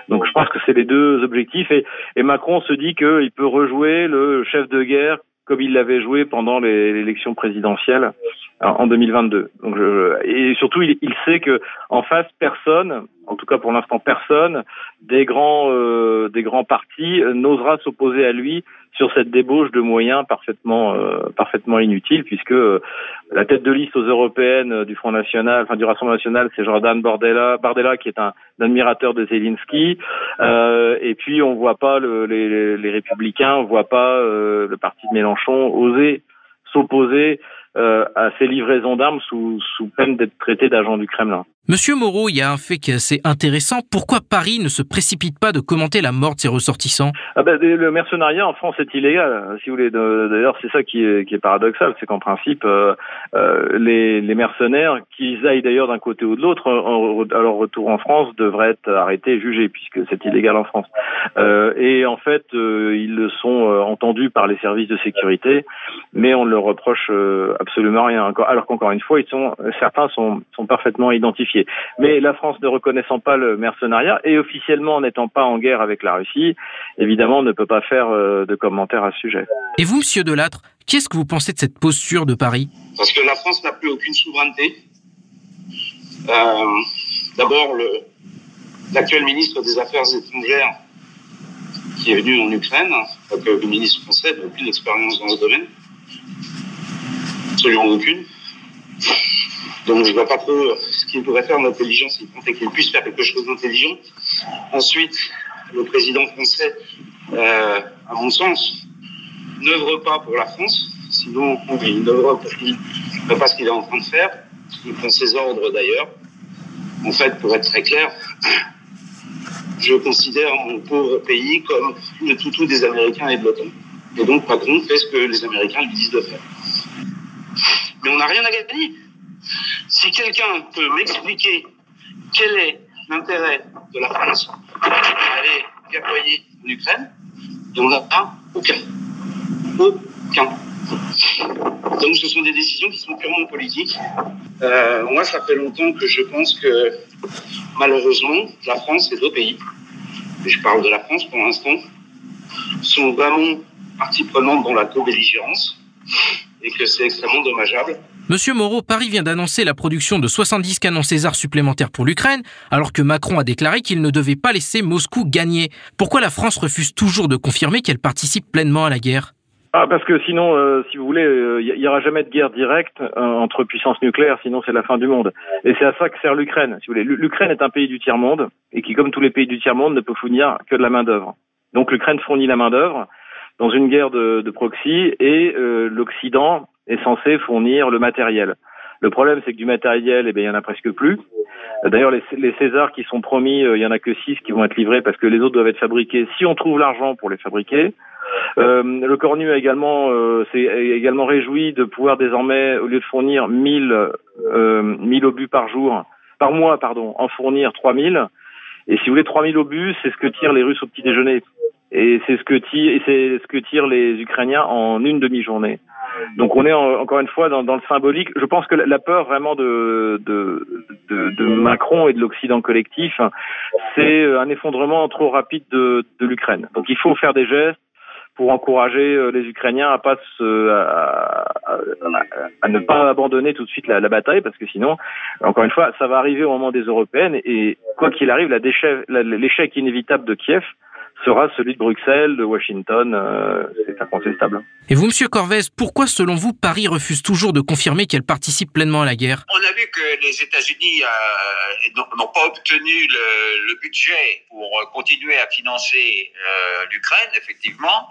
Donc je pense que c'est les deux objectifs et, et Macron se dit qu'il peut rejouer le chef de guerre comme il l'avait joué pendant l'élection présidentielle en 2022. Donc je, et surtout, il, il, sait que en face, personne, en tout cas pour l'instant personne, des grands euh, des grands partis n'osera s'opposer à lui sur cette débauche de moyens parfaitement euh, parfaitement inutile, puisque euh, la tête de liste aux européennes du Front National, enfin du Rassemblement National, c'est Jordan Bardella, Bardella qui est un, admirateur de Zelensky. Euh, et puis on voit pas le, les, les, républicains, on voit pas euh, le parti de Mélenchon oser s'opposer euh, à ces livraisons d'armes sous, sous peine d'être traité d'agent du Kremlin. Monsieur Moreau, il y a un fait qui est assez intéressant. Pourquoi Paris ne se précipite pas de commenter la mort de ses ressortissants ah ben, Le mercenariat en France est illégal, si vous voulez. D'ailleurs, c'est ça qui est, paradoxal, c'est qu'en principe, euh, euh, les, mercenaires, qu'ils aillent d'ailleurs d'un côté ou de l'autre, à leur retour en France, devraient être arrêtés et jugés, puisque c'est illégal en France. Euh, et en fait, ils le sont entendus par les services de sécurité, mais on ne leur reproche absolument rien. Alors qu'encore une fois, certains sont parfaitement identifiés mais la France ne reconnaissant pas le mercenariat et officiellement n'étant pas en guerre avec la Russie, évidemment, ne peut pas faire euh, de commentaires à ce sujet. Et vous, Monsieur Delattre, qu'est-ce que vous pensez de cette posture de Paris? Parce que la France n'a plus aucune souveraineté. Euh, D'abord, l'actuel ministre des Affaires étrangères qui est venu en Ukraine, que le ministre français n'a aucune expérience dans ce domaine, absolument aucune. Donc je vois pas trop ce qu'il pourrait faire d'intelligence, il comptait qu'il puisse faire quelque chose d'intelligent. Ensuite, le président français, euh, à mon sens, n'œuvre pas pour la France, sinon il n'œuvre pas ce qu'il est en train de faire. Il prend ses ordres d'ailleurs. En fait, pour être très clair, je considère mon pauvre pays comme le toutou des Américains et de l'OTAN. Et donc Macron fait ce que les Américains lui disent de faire. Mais on n'a rien à gagner. Si quelqu'un peut m'expliquer quel est l'intérêt de la France d'aller déployer en Ukraine, il n'y en a pas aucun. Aucun. Donc ce sont des décisions qui sont purement politiques. Euh, moi, ça fait longtemps que je pense que malheureusement, la France et d'autres pays, et je parle de la France pour l'instant, sont vraiment partie prenante dans la co-belligérance et que c'est extrêmement dommageable. Monsieur Moreau, Paris vient d'annoncer la production de 70 canons César supplémentaires pour l'Ukraine, alors que Macron a déclaré qu'il ne devait pas laisser Moscou gagner. Pourquoi la France refuse toujours de confirmer qu'elle participe pleinement à la guerre? Ah, parce que sinon, euh, si vous voulez, il euh, y, aura jamais de guerre directe euh, entre puissances nucléaires, sinon c'est la fin du monde. Et c'est à ça que sert l'Ukraine. Si vous voulez, l'Ukraine est un pays du tiers monde et qui, comme tous les pays du tiers monde, ne peut fournir que de la main d'œuvre. Donc l'Ukraine fournit la main d'œuvre dans une guerre de, de proxy et l'Occident est censé fournir le matériel. Le problème, c'est que du matériel, eh bien, il y en a presque plus. D'ailleurs, les, les Césars qui sont promis, il y en a que six qui vont être livrés parce que les autres doivent être fabriqués si on trouve l'argent pour les fabriquer. Euh, le Cornu a également euh, s'est également réjoui de pouvoir désormais, au lieu de fournir 1000 euh, 1000 obus par jour, par mois, pardon, en fournir 3000. Et si vous voulez 3000 obus, c'est ce que tirent les Russes au petit déjeuner. Et c'est ce que tirent, c'est ce que tirent les Ukrainiens en une demi-journée. Donc on est encore une fois dans, le symbolique. Je pense que la peur vraiment de, de, de, de Macron et de l'Occident collectif, c'est un effondrement trop rapide de, de l'Ukraine. Donc il faut faire des gestes pour encourager euh, les Ukrainiens à pas se, à, ne pas abandonner tout de suite la, la, bataille, parce que sinon, encore une fois, ça va arriver au moment des européennes et quoi qu'il arrive, l'échec inévitable de Kiev sera celui de Bruxelles, de Washington, euh, c'est incontestable. Et vous, Monsieur Corvez, pourquoi, selon vous, Paris refuse toujours de confirmer qu'elle participe pleinement à la guerre? On a vu que les États-Unis euh, n'ont pas obtenu le, le, budget pour continuer à financer euh, l'Ukraine, effectivement.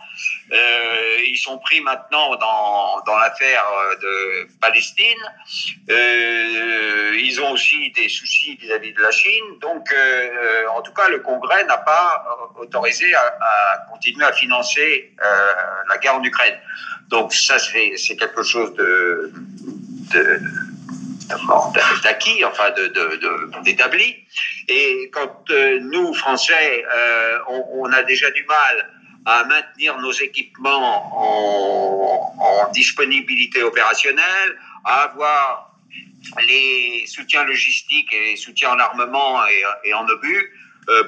Euh, ils sont pris maintenant dans, dans l'affaire de Palestine. Euh, ils ont aussi des soucis vis-à-vis -vis de la Chine. Donc, euh, en tout cas, le Congrès n'a pas autorisé à, continuer à financer euh, la guerre en Ukraine. Donc ça, c'est quelque chose d'acquis, enfin d'établi. Et quand euh, nous, Français, euh, on, a déjà du mal à maintenir nos équipements en, disponibilité opérationnelle, à avoir les soutiens logistiques et soutiens en armement et, en obus,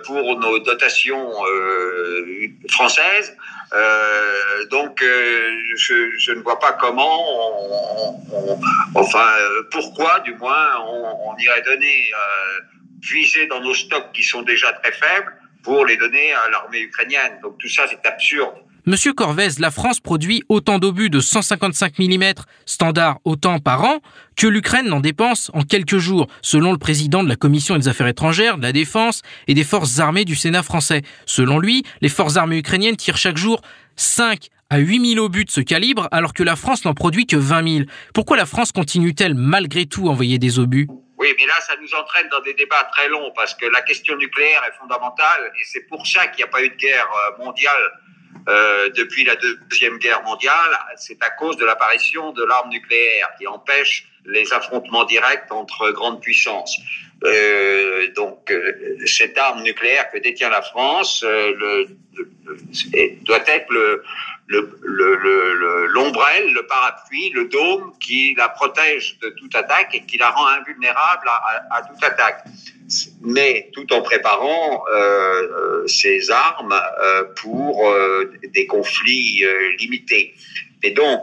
pour nos dotations euh, françaises. Euh, donc, je, je, ne vois pas comment, on, enfin, pourquoi du moins, on, on irait donner, puiser dans nos stocks qui sont déjà très faibles pour les donner à l'armée ukrainienne. Donc tout ça, c'est absurde. Monsieur Corvez, la France produit autant d'obus de 155 mm standard autant par an que l'Ukraine n'en dépense en quelques jours, selon le président de la Commission des Affaires étrangères, de la Défense et des forces armées du Sénat français. Selon lui, les forces armées ukrainiennes tirent chaque jour 5 à 8 000 obus de ce calibre, alors que la France n'en produit que 20 000. Pourquoi la France continue-t-elle malgré tout à envoyer des obus? Oui, mais là, ça nous entraîne dans des débats très longs parce que la question nucléaire est fondamentale et c'est pour ça qu'il n'y a pas eu de guerre euh, mondiale euh, depuis la Deuxième Guerre mondiale, c'est à cause de l'apparition de l'arme nucléaire qui empêche les affrontements directs entre grandes puissances. Euh, donc, euh, cette arme nucléaire que détient la France euh, le, le, doit être le, l'ombrelle, le, le, le, parapluie, le dôme qui la protège de toute attaque et qui la rend invulnérable à, à, à toute attaque mais tout en préparant euh, ces armes euh, pour euh, des conflits euh, limités. Et donc,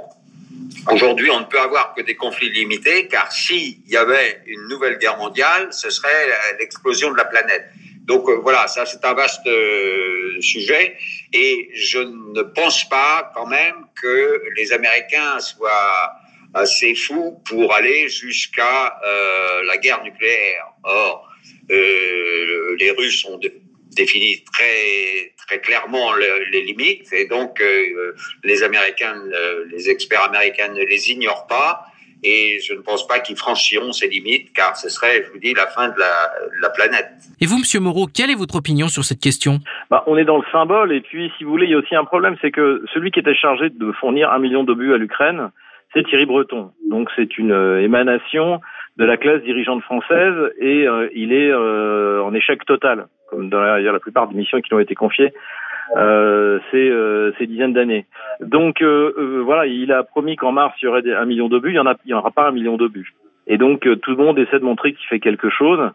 aujourd'hui, on ne peut avoir que des conflits limités, car s'il y avait une nouvelle guerre mondiale, ce serait l'explosion de la planète. Donc euh, voilà, ça c'est un vaste euh, sujet, et je ne pense pas quand même que les Américains soient assez fous pour aller jusqu'à la guerre nucléaire. Or, euh, les Russes ont défini très très clairement les limites. Et donc euh, les Américains, les experts américains ne les ignorent pas et je ne pense pas qu'ils franchiront ces limites car ce serait, je vous dis, la fin de la, la planète. Et vous, Monsieur Moreau, quelle est votre opinion sur cette question? Bah, On est dans le symbole et puis, si vous voulez, il y a aussi un problème, c'est que celui qui était chargé de fournir un million d'obus à l'Ukraine, c'est Thierry Breton. Donc c'est une euh, émanation de la classe dirigeante française et euh, il est euh, en échec total, comme dans la, la plupart des missions qui lui ont été confiées ces, euh, ces dizaines d'années. Donc euh, voilà, il a promis qu'en mars il y aurait un million d'obus, il y en en aura pas un million d'obus. Et donc tout le monde essaie de montrer qu'il fait quelque chose,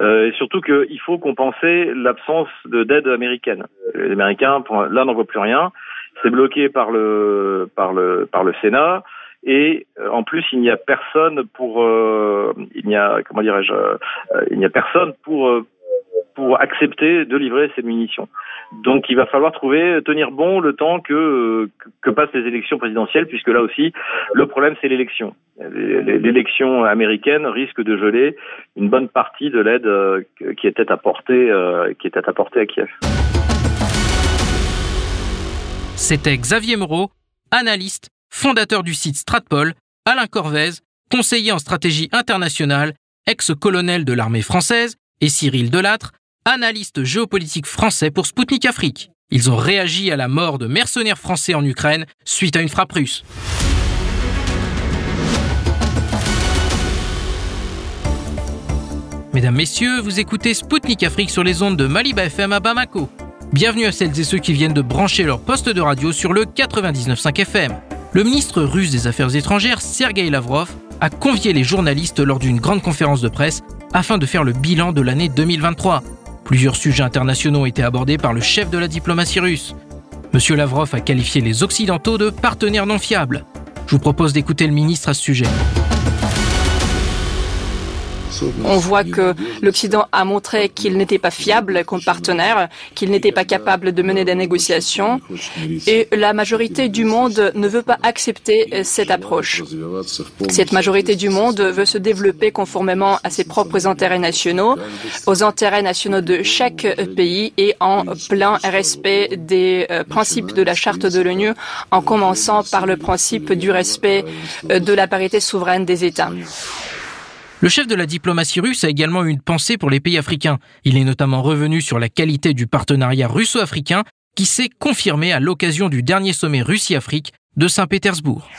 et surtout qu'il faut compenser l'absence d'aide américaine. Les Américains, là, n'en voient plus rien. C'est bloqué par le par le par le Sénat et euh, en plus il n'y a personne pour euh, il n'y a comment dirais-je euh, il n'y a personne pour pour accepter de livrer ces munitions. Donc il va falloir trouver, tenir bon le temps que, que passent les élections présidentielles, puisque là aussi, le problème c'est l'élection. L'élection américaine risque de geler une bonne partie de l'aide euh, qui était apportée, euh, qui était apportée à Kiev. C'était Xavier Moreau, analyste, fondateur du site Stratpol, Alain Corvez, conseiller en stratégie internationale, ex-colonel de l'armée française, et Cyril Delattre, analyste géopolitique français pour Spoutnik Afrique. Ils ont réagi à la mort de mercenaires français en Ukraine suite à une frappe russe. Mesdames, Messieurs, vous écoutez Spoutnik Afrique sur les ondes de Maliba FM à Bamako. Bienvenue à celles et ceux qui viennent de brancher leur poste de radio sur le 99.5 FM. Le ministre russe des Affaires étrangères, Sergei Lavrov, a convié les journalistes lors d'une grande conférence de presse afin de faire le bilan de l'année 2023. Plusieurs sujets internationaux ont été abordés par le chef de la diplomatie russe. Monsieur Lavrov a qualifié les Occidentaux de partenaires non fiables. Je vous propose d'écouter le ministre à ce sujet. On voit que l'Occident a montré qu'il n'était pas fiable comme partenaire, qu'il n'était pas capable de mener des négociations et la majorité du monde ne veut pas accepter cette approche. Cette majorité du monde veut se développer conformément à ses propres intérêts nationaux, aux intérêts nationaux de chaque pays et en plein respect des euh, principes de la charte de l'ONU, en commençant par le principe du respect euh, de la parité souveraine des États. Le chef de la diplomatie russe a également eu une pensée pour les pays africains. Il est notamment revenu sur la qualité du partenariat russo-africain qui s'est confirmé à l'occasion du dernier sommet Russie-Afrique de Saint-Pétersbourg.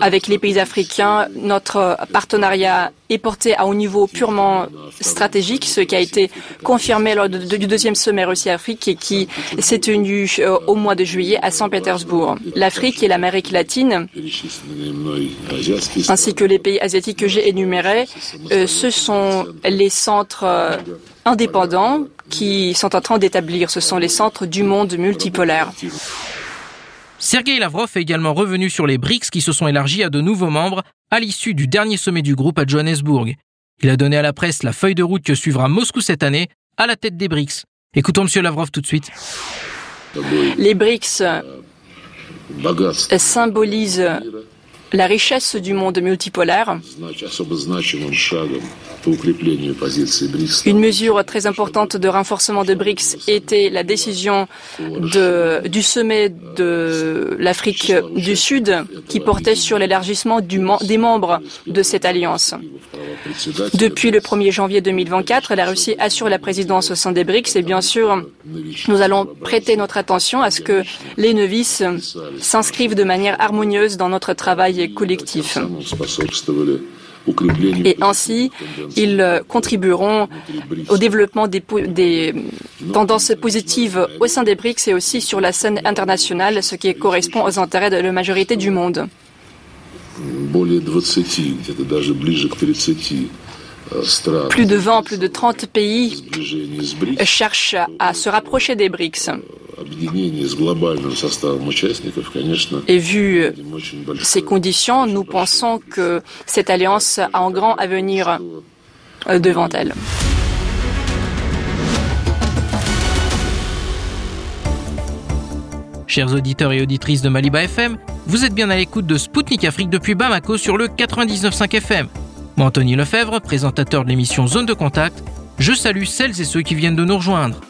Avec les pays africains, notre partenariat est porté à un niveau purement stratégique, ce qui a été confirmé lors du deuxième sommet Russie-Afrique et qui s'est tenu euh, au mois de juillet à Saint-Pétersbourg. L'Afrique et l'Amérique latine, ainsi que les pays asiatiques que j'ai énumérés, euh, ce sont les centres euh, indépendants qui sont en train d'établir. Ce sont les centres du monde multipolaire. Sergei Lavrov est également revenu sur les BRICS qui se sont élargis à de nouveaux membres à l'issue du dernier sommet du groupe à Johannesburg. Il a donné à la presse la feuille de route que suivra Moscou cette année à la tête des BRICS. Écoutons M. Lavrov tout de suite. Les BRICS symbolisent la richesse du monde multipolaire. Une mesure très importante de renforcement de BRICS était la décision du sommet de l'Afrique du Sud qui portait sur l'élargissement des membres de cette alliance. Depuis le 1er janvier 2024, la Russie assure la présidence au sein des BRICS et bien sûr, nous allons prêter notre attention à ce que les novices s'inscrivent de manière harmonieuse dans notre travail collectif. Et ainsi, ils contribueront au développement des, des, tendances positives au sein des BRICS et aussi sur la scène internationale, ce qui correspond aux intérêts de la majorité du monde. Plus de 20, plus de 30 pays cherchent à se rapprocher des BRICS. Et vu ces conditions, nous pensons que cette alliance a un grand avenir devant elle. Chers auditeurs et auditrices de Maliba FM, vous êtes bien à l'écoute de Spoutnik Afrique depuis Bamako sur le 99.5 FM. Moi, Anthony Lefebvre, présentateur de l'émission Zone de Contact, je salue celles et ceux qui viennent de nous rejoindre.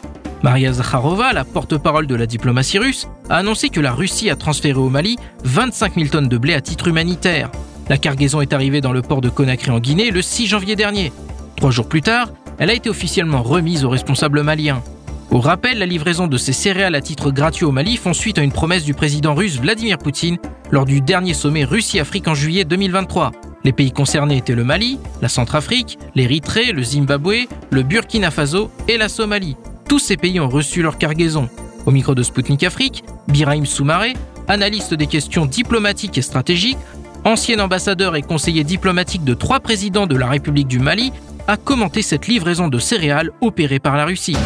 Maria Zakharova, la porte-parole de la diplomatie russe, a annoncé que la Russie a transféré au Mali 25 000 tonnes de blé à titre humanitaire. La cargaison est arrivée dans le port de Conakry en Guinée le 6 janvier dernier. Trois jours plus tard, elle a été officiellement remise aux responsables maliens. Au rappel, la livraison de ces céréales à titre gratuit au Mali font suite à une promesse du président russe Vladimir Poutine lors du dernier sommet Russie-Afrique en juillet 2023. Les pays concernés étaient le Mali, la Centrafrique, l'Érythrée, le Zimbabwe, le Burkina Faso et la Somalie. Tous ces pays ont reçu leur cargaison. Au micro de Spoutnik Afrique, Birahim Soumaré, analyste des questions diplomatiques et stratégiques, ancien ambassadeur et conseiller diplomatique de trois présidents de la République du Mali, a commenté cette livraison de céréales opérée par la Russie.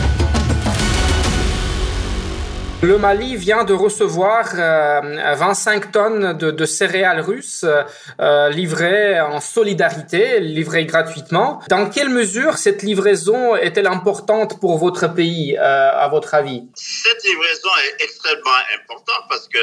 Le Mali vient de recevoir 25 euh, tonnes de, céréales russes euh, livrées en solidarité, livrées gratuitement. Dans quelle mesure cette livraison est-elle importante pour votre pays, euh, à votre avis? Cette livraison est extrêmement importante parce que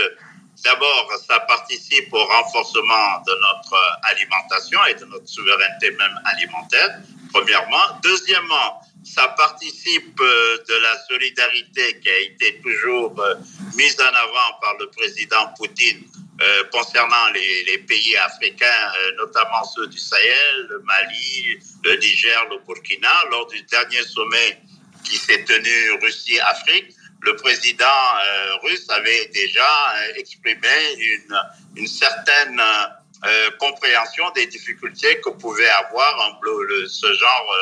D'abord, ça participe au renforcement de notre alimentation et de notre souveraineté même alimentaire, premièrement. Deuxièmement, ça participe euh, de la solidarité qui a été toujours euh, mise en avant par le président Poutine euh, concernant les, pays africains, notamment ceux du Sahel, le Mali, le Niger, le Burkina. Lors du dernier sommet qui s'est tenu Russie-Afrique, le président russe avait déjà exprimé une, certaine compréhension des difficultés que pouvait avoir ce genre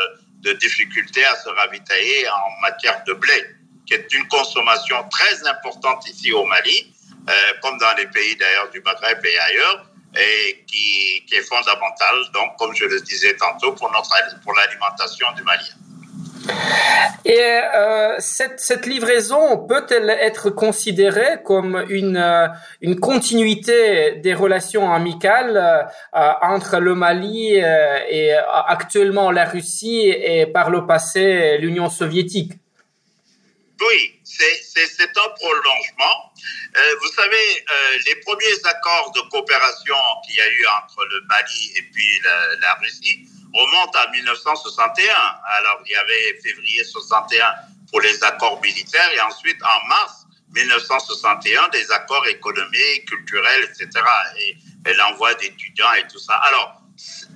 de difficultés à se ravitailler en matière de blé, qui est une consommation très importante ici au Mali, euh, comme dans les pays d'ailleurs du Maghreb et ailleurs, et qui, est fondamentale, donc, comme je le disais tantôt, pour, pour l'alimentation du Mali. Et euh, cette, livraison peut-elle être considérée comme une, euh, continuité des relations amicales euh, entre le Mali et actuellement la Russie et par le passé l'Union soviétique? Oui, c'est un prolongement. vous savez, les premiers accords de coopération qu'il y a eu entre le Mali et puis la Russie, remonte à 1961. Alors, il y avait février 61 pour les accords militaires et ensuite, en mars 1961, des accords économiques, culturels, etc. Et, l'envoi d'étudiants et tout ça. Alors,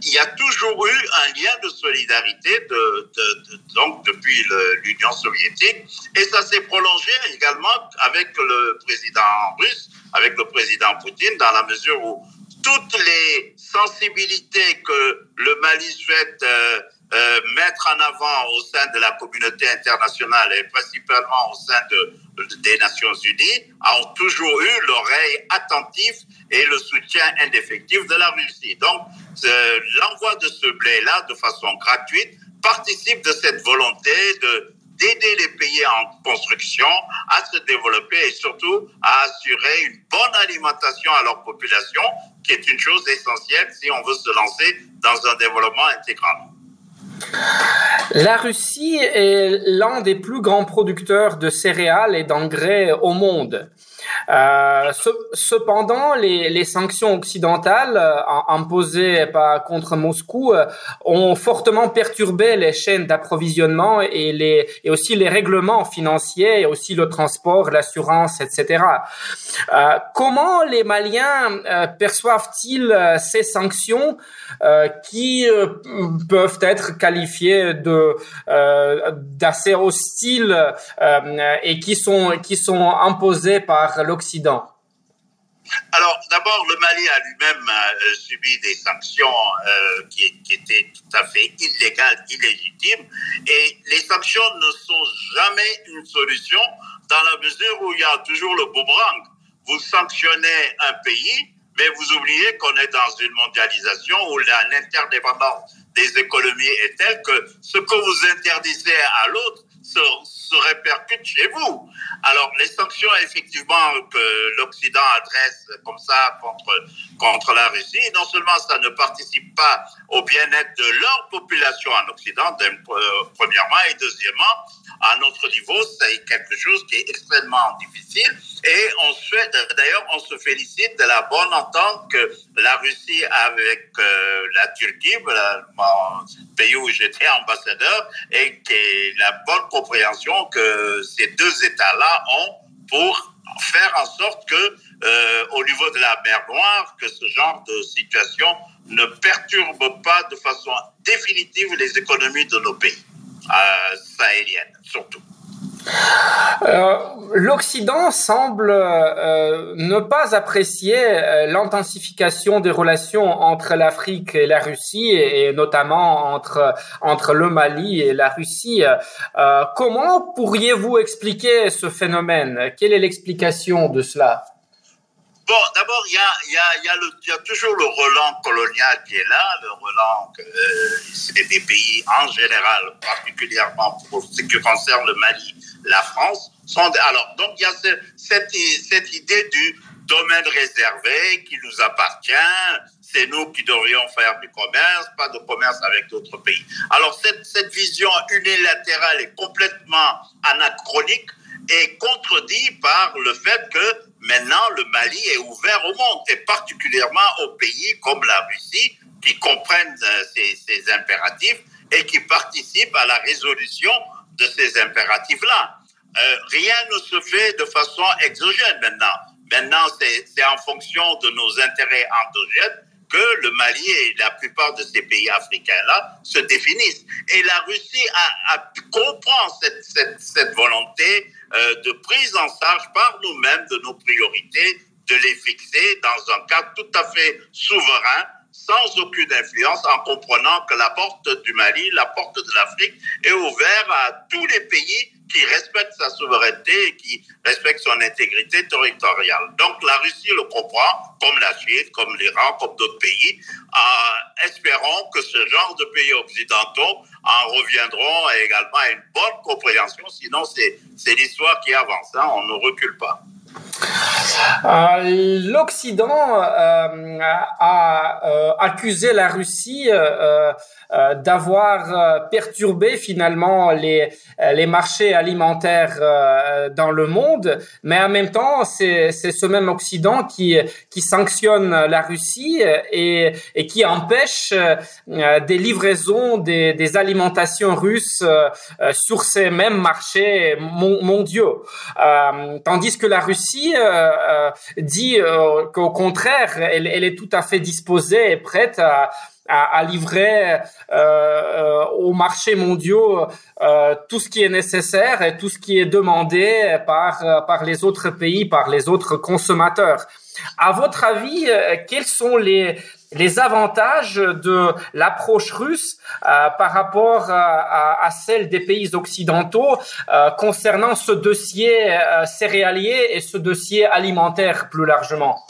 il y a toujours eu un lien de solidarité de, donc depuis l'Union soviétique et ça s'est prolongé également avec le président russe, avec le président Poutine, dans la mesure où toutes les sensibilités que le Mali souhaite euh, euh, mettre en avant au sein de la communauté internationale et principalement au sein de, des Nations Unies ont toujours eu l'oreille attentive et le soutien indéfectible de la Russie. Donc, l'envoi de ce blé-là de façon gratuite participe de cette volonté de d'aider les pays en construction à se développer et surtout à assurer une bonne alimentation à leur population, qui est une chose essentielle si on veut se lancer dans un développement intégral. La Russie est l'un des plus grands producteurs de céréales et d'engrais au monde. Euh, cependant, les, les, sanctions occidentales euh, imposées par, contre Moscou euh, ont fortement perturbé les chaînes d'approvisionnement et, les, et aussi les règlements financiers et aussi le transport, l'assurance, etc. Euh, comment les Maliens euh, perçoivent-ils ces sanctions qui peuvent être qualifiées de d'assez hostiles et qui sont qui sont imposées par l'Occident alors, d'abord, le Mali a lui-même euh, subi des sanctions euh, qui, qui, étaient tout à fait illégales, illégitimes, et les sanctions ne sont jamais une solution dans la mesure où il y a toujours le boomerang. Vous sanctionnez un pays, mais vous oubliez qu'on est dans une mondialisation où l'interdépendance des économies est telle que ce que vous interdisez à l'autre se, se répercute chez vous. Alors, les sanctions, effectivement, que l'Occident adresse comme ça contre, contre la Russie, non seulement ça ne participe pas au bien-être de leur population en Occident, euh, premièrement, et deuxièmement, à notre niveau, c'est quelque chose qui est extrêmement difficile. Et on souhaite, d'ailleurs, on se félicite de la bonne entente que la Russie avec euh, la Turquie, le pays où j'étais ambassadeur, et qui est la bonne compréhension que ces deux États-là ont pour faire en sorte que, euh, au niveau de la mer Noire, que ce genre de situation ne perturbe pas de façon définitive les économies de nos pays euh, sahéliennes, surtout. Euh, L'Occident semble euh, ne pas apprécier euh, l'intensification des relations entre l'Afrique et la Russie, et, notamment entre entre le Mali et la Russie. Comment pourriez-vous expliquer ce phénomène? Quelle est l'explication de cela? Bon, d'abord, il y a, y, a, y, a y a toujours le relan colonial qui est là, le relan, euh, c'est des pays en général, particulièrement pour ce qui concerne le Mali, la France. Sont, alors, donc, il y a cette, cette idée du domaine réservé qui nous appartient, c'est nous qui devrions faire du commerce, pas de commerce avec d'autres pays. Alors cette, cette vision unilatérale est complètement anachronique et contredit par le fait que maintenant le Mali est ouvert au monde et particulièrement aux pays comme la Russie qui comprennent euh, ces, impératifs et qui participent à la résolution de ces impératifs-là. Euh, rien ne se fait de façon exogène maintenant. Maintenant, c'est en fonction de nos intérêts endogènes que le Mali et la plupart de ces pays africains-là se définissent. Et la Russie comprend cette, volonté de prise en charge par nous-mêmes de nos priorités, de les fixer dans un cadre tout à fait souverain, sans aucune influence, en comprenant que la porte du Mali, la porte de l'Afrique est ouverte à tous les pays qui respecte sa souveraineté et qui respecte son intégrité territoriale. Donc la Russie le comprend, comme la Chine, comme l'Iran, comme d'autres pays. Euh, espérons que ce genre de pays occidentaux en reviendront également à une bonne compréhension, sinon c'est l'histoire qui avance, hein, on ne recule pas. Euh, L'Occident euh, a euh, accusé la Russie d'avoir perturbé finalement les, les marchés alimentaires dans le monde, mais en même temps, c'est ce même Occident qui, qui sanctionne la Russie et, et qui empêche des livraisons des, des alimentations russes sur ces mêmes marchés mondiaux. tandis que la Russie dit qu'au contraire, elle, est tout à fait disposée et prête à, livrer euh, euh, aux marchés mondiaux euh, tout ce qui est nécessaire et tout ce qui est demandé par euh, par les autres pays, par les autres consommateurs. À votre avis, euh, quels sont les les avantages de l'approche russe euh, par rapport à, celle des pays occidentaux euh, concernant ce dossier euh, céréalier et ce dossier alimentaire plus largement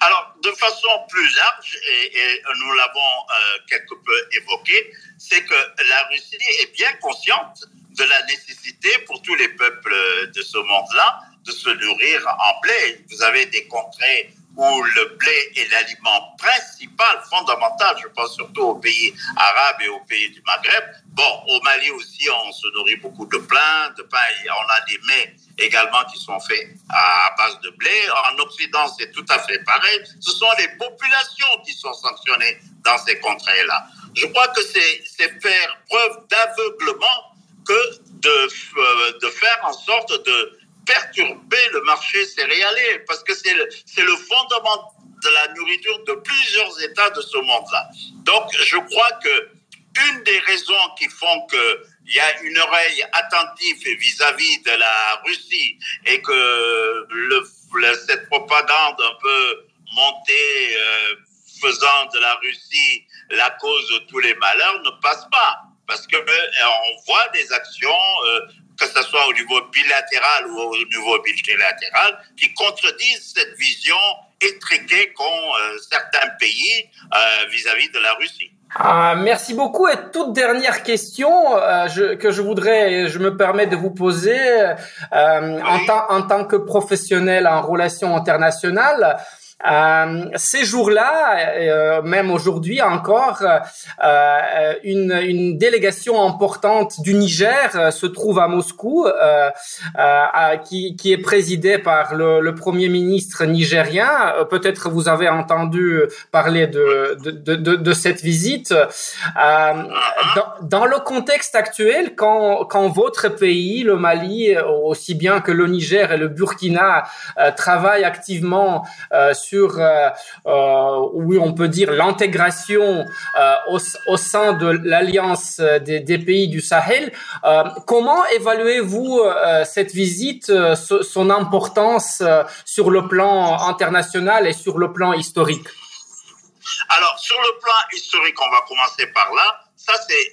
alors, de façon plus large, et, et nous l'avons euh, quelque peu évoqué, c'est que la Russie est bien consciente de la nécessité pour tous les peuples de ce monde-là de se nourrir en blé. Vous avez des contrées où le blé est l'aliment principal, fondamental, je pense surtout aux pays arabes et aux pays du Maghreb. Bon, au Mali aussi, on se nourrit beaucoup de pain, de pain, on a des mets également qui sont faits à base de blé. En Occident, c'est tout à fait pareil. Ce sont les populations qui sont sanctionnées dans ces contrées-là. Je crois que c'est faire preuve d'aveuglement que de, euh, de faire en sorte de perturber le marché céréalier, parce que c'est le, le fondement de la nourriture de plusieurs États de ce monde-là. Donc, je crois que une des raisons qui font que il y a une oreille attentive vis-à-vis de la Russie et que cette propagande un peu montée euh, faisant de la Russie la cause de tous les malheurs ne passe pas. Parce que euh, on voit des actions, euh, que ce soit au niveau bilatéral ou au niveau multilatéral, qui contredisent cette vision étriquée qu'ont euh, certains pays vis-à-vis -vis de la Russie. Ah, merci beaucoup. Et toute dernière question euh, je, que je voudrais, je me permets de vous poser euh, en, en, tant que professionnel en relations internationales. Euh, ces jours-là, euh, même aujourd'hui encore, euh, une, une, délégation importante du Niger euh, se trouve à Moscou, euh, qui, qui, est présidée par le, le premier ministre nigérien. Peut-être vous avez entendu parler de, de, de, de cette visite. Dans, dans, le contexte actuel, quand, quand votre pays, le Mali, aussi bien que le Niger et le Burkina, travaillent activement sur, euh, euh, oui, on peut dire l'intégration euh, au, sein de l'alliance des, pays du Sahel. Comment évaluez-vous cette visite, son importance sur le plan international et sur le plan historique? Alors, sur le plan historique, on va commencer par là. Ça, c'est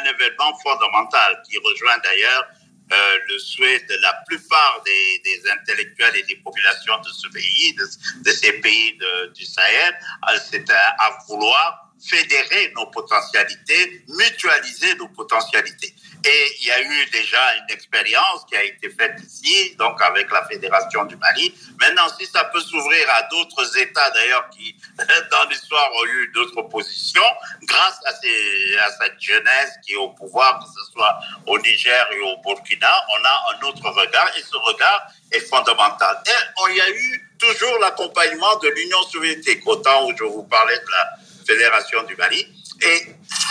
un événement fondamental qui rejoint d'ailleurs euh, le souhait de la plupart des, des, intellectuels et des populations de ce pays, de, ces pays de, du Sahel, euh, c'est à, à vouloir fédérer nos potentialités, mutualiser nos potentialités. Et il y a eu déjà une expérience qui a été faite ici, donc avec la Fédération du Mali. Maintenant, si ça peut s'ouvrir à d'autres États, d'ailleurs, qui, [laughs] dans l'histoire, ont eu d'autres positions, grâce à, cette jeunesse qui est au pouvoir, que ce soit au Niger et au Burkina, on a un autre regard, et ce regard est fondamental. Et il y a eu toujours l'accompagnement de l'Union soviétique, autant où je vous parlais de la Fédération du Mali. Et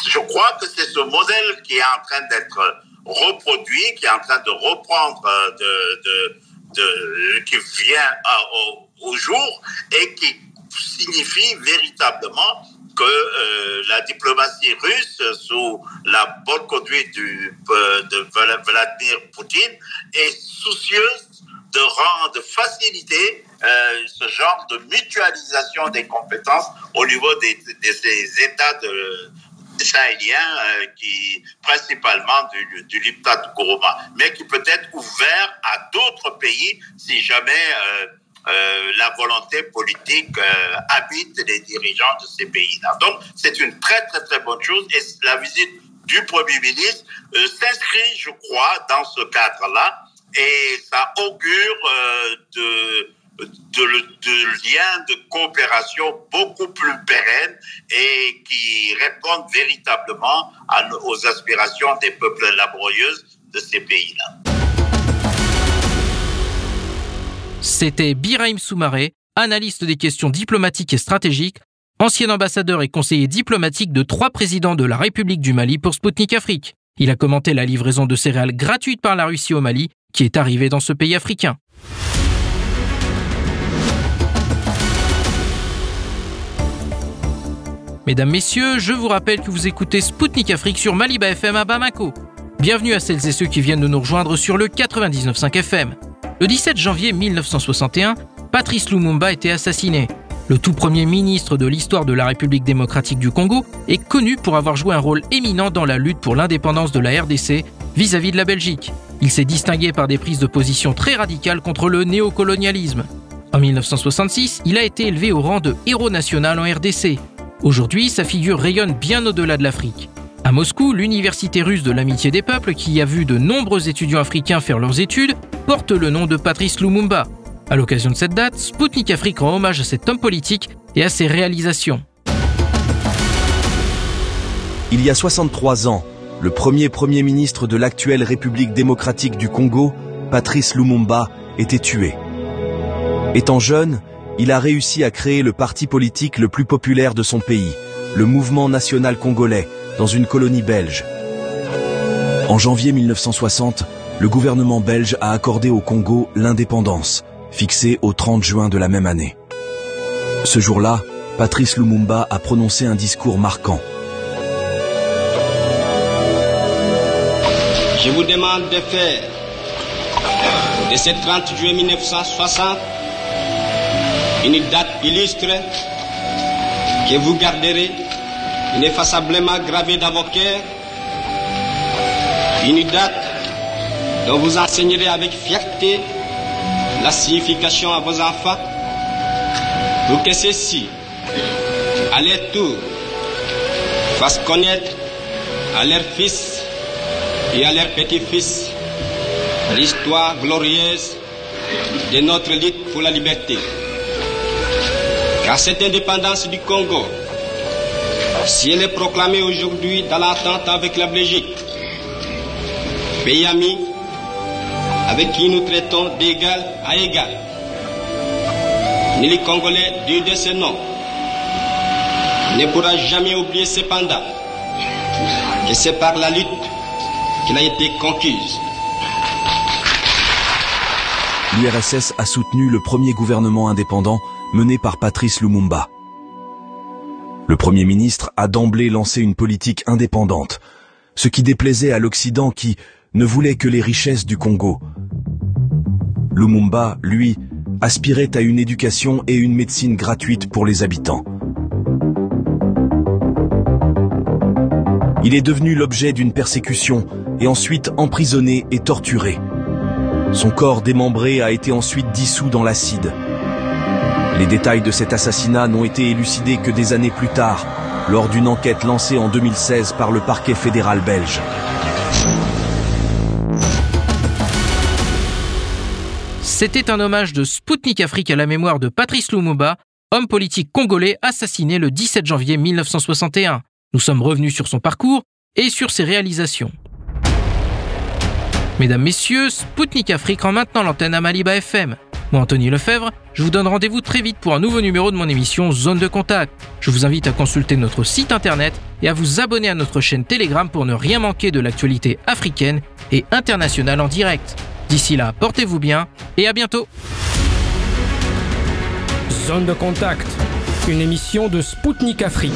je crois que c'est ce modèle qui est en train d'être reproduit, qui est en train de reprendre euh, de, de, de qui vient au, au, jour et qui signifie véritablement que euh, la diplomatie russe, sous la bonne conduite du, euh, de Vladimir Poutine, est soucieuse de rendre, de faciliter euh, ce genre de mutualisation des compétences au niveau des, de ces États de, euh, qui principalement du, du Lipta de Gourma, mais qui peut être ouvert à d'autres pays si jamais euh, euh, la volonté politique euh, habite les dirigeants de ces pays-là. Donc c'est une très très très bonne chose et la visite du Premier ministre euh, s'inscrit, je crois, dans ce cadre-là et ça augure de de, liens de coopération beaucoup plus pérennes et qui répondent véritablement aux aspirations des peuples laborieuses de ces pays-là. C'était Biraim Soumaré, analyste des questions diplomatiques et stratégiques, ancien ambassadeur et conseiller diplomatique de trois présidents de la République du Mali pour Sputnik Afrique. Il a commenté la livraison de céréales gratuites par la Russie au Mali, qui est arrivée dans ce pays africain. Mesdames, Messieurs, je vous rappelle que vous écoutez Spoutnik Afrique sur Maliba FM à Bamako. Bienvenue à celles et ceux qui viennent de nous rejoindre sur le 99.5 FM. Le 17 janvier 1961, Patrice Lumumba était assassiné. Le tout premier ministre de l'histoire de la République démocratique du Congo est connu pour avoir joué un rôle éminent dans la lutte pour l'indépendance de la RDC vis-à-vis -vis de la Belgique. Il s'est distingué par des prises de position très radicales contre le néocolonialisme. En 1966, il a été élevé au rang de héros national en RDC, Aujourd'hui, sa figure rayonne bien au-delà de l'Afrique. À Moscou, l'université russe de l'amitié des peuples, qui a vu de nombreux étudiants africains faire leurs études, porte le nom de Patrice Lumumba. À l'occasion de cette date, Sputnik Afrique rend hommage à cet homme politique et à ses réalisations. Il y a 63 ans, le premier Premier ministre de l'actuelle République démocratique du Congo, Patrice Lumumba, était tué. Étant jeune, il a réussi à créer le parti politique le plus populaire de son pays, le Mouvement national congolais, dans une colonie belge. En janvier 1960, le gouvernement belge a accordé au Congo l'indépendance, fixée au 30 juin de la même année. Ce jour-là, Patrice Lumumba a prononcé un discours marquant. Je vous demande de faire de ce 30 juillet 1960 une date illustre que vous garderez ineffaçablement gravée dans vos cœurs, une date dont vous enseignerez avec fierté la signification à vos enfants, pour que ceux-ci, à leur tour, fassent connaître à leurs fils et à leurs petits-fils l'histoire glorieuse de notre lutte pour la liberté. Car cette indépendance du Congo, si elle est proclamée aujourd'hui dans l'attente avec la Belgique, pays ami avec qui nous traitons d'égal à égal, ni les Congolais du de ce nom ne pourra jamais oublier cependant que c'est par la lutte qu'il a été conquise. L'URSS a soutenu le premier gouvernement indépendant mené par Patrice Lumumba. Le Premier ministre a d'emblée lancé une politique indépendante, ce qui déplaisait à l'Occident qui ne voulait que les richesses du Congo. Lumumba, lui, aspirait à une éducation et une médecine gratuite pour les habitants. Il est devenu l'objet d'une persécution et ensuite emprisonné et torturé. Son corps démembré a été ensuite dissous dans l'acide. Les détails de cet assassinat n'ont été élucidés que des années plus tard, lors d'une enquête lancée en 2016 par le parquet fédéral belge. C'était un hommage de Spoutnik Afrique à la mémoire de Patrice Lumumba, homme politique congolais assassiné le 17 janvier 1961. Nous sommes revenus sur son parcours et sur ses réalisations. Mesdames, Messieurs, Spoutnik Afrique rend maintenant l'antenne à Maliba FM. Anthony Lefebvre, je vous donne rendez-vous très vite pour un nouveau numéro de mon émission Zone de Contact. Je vous invite à consulter notre site internet et à vous abonner à notre chaîne Telegram pour ne rien manquer de l'actualité africaine et internationale en direct. D'ici là, portez-vous bien et à bientôt. Zone de Contact, une émission de Spoutnik Afrique.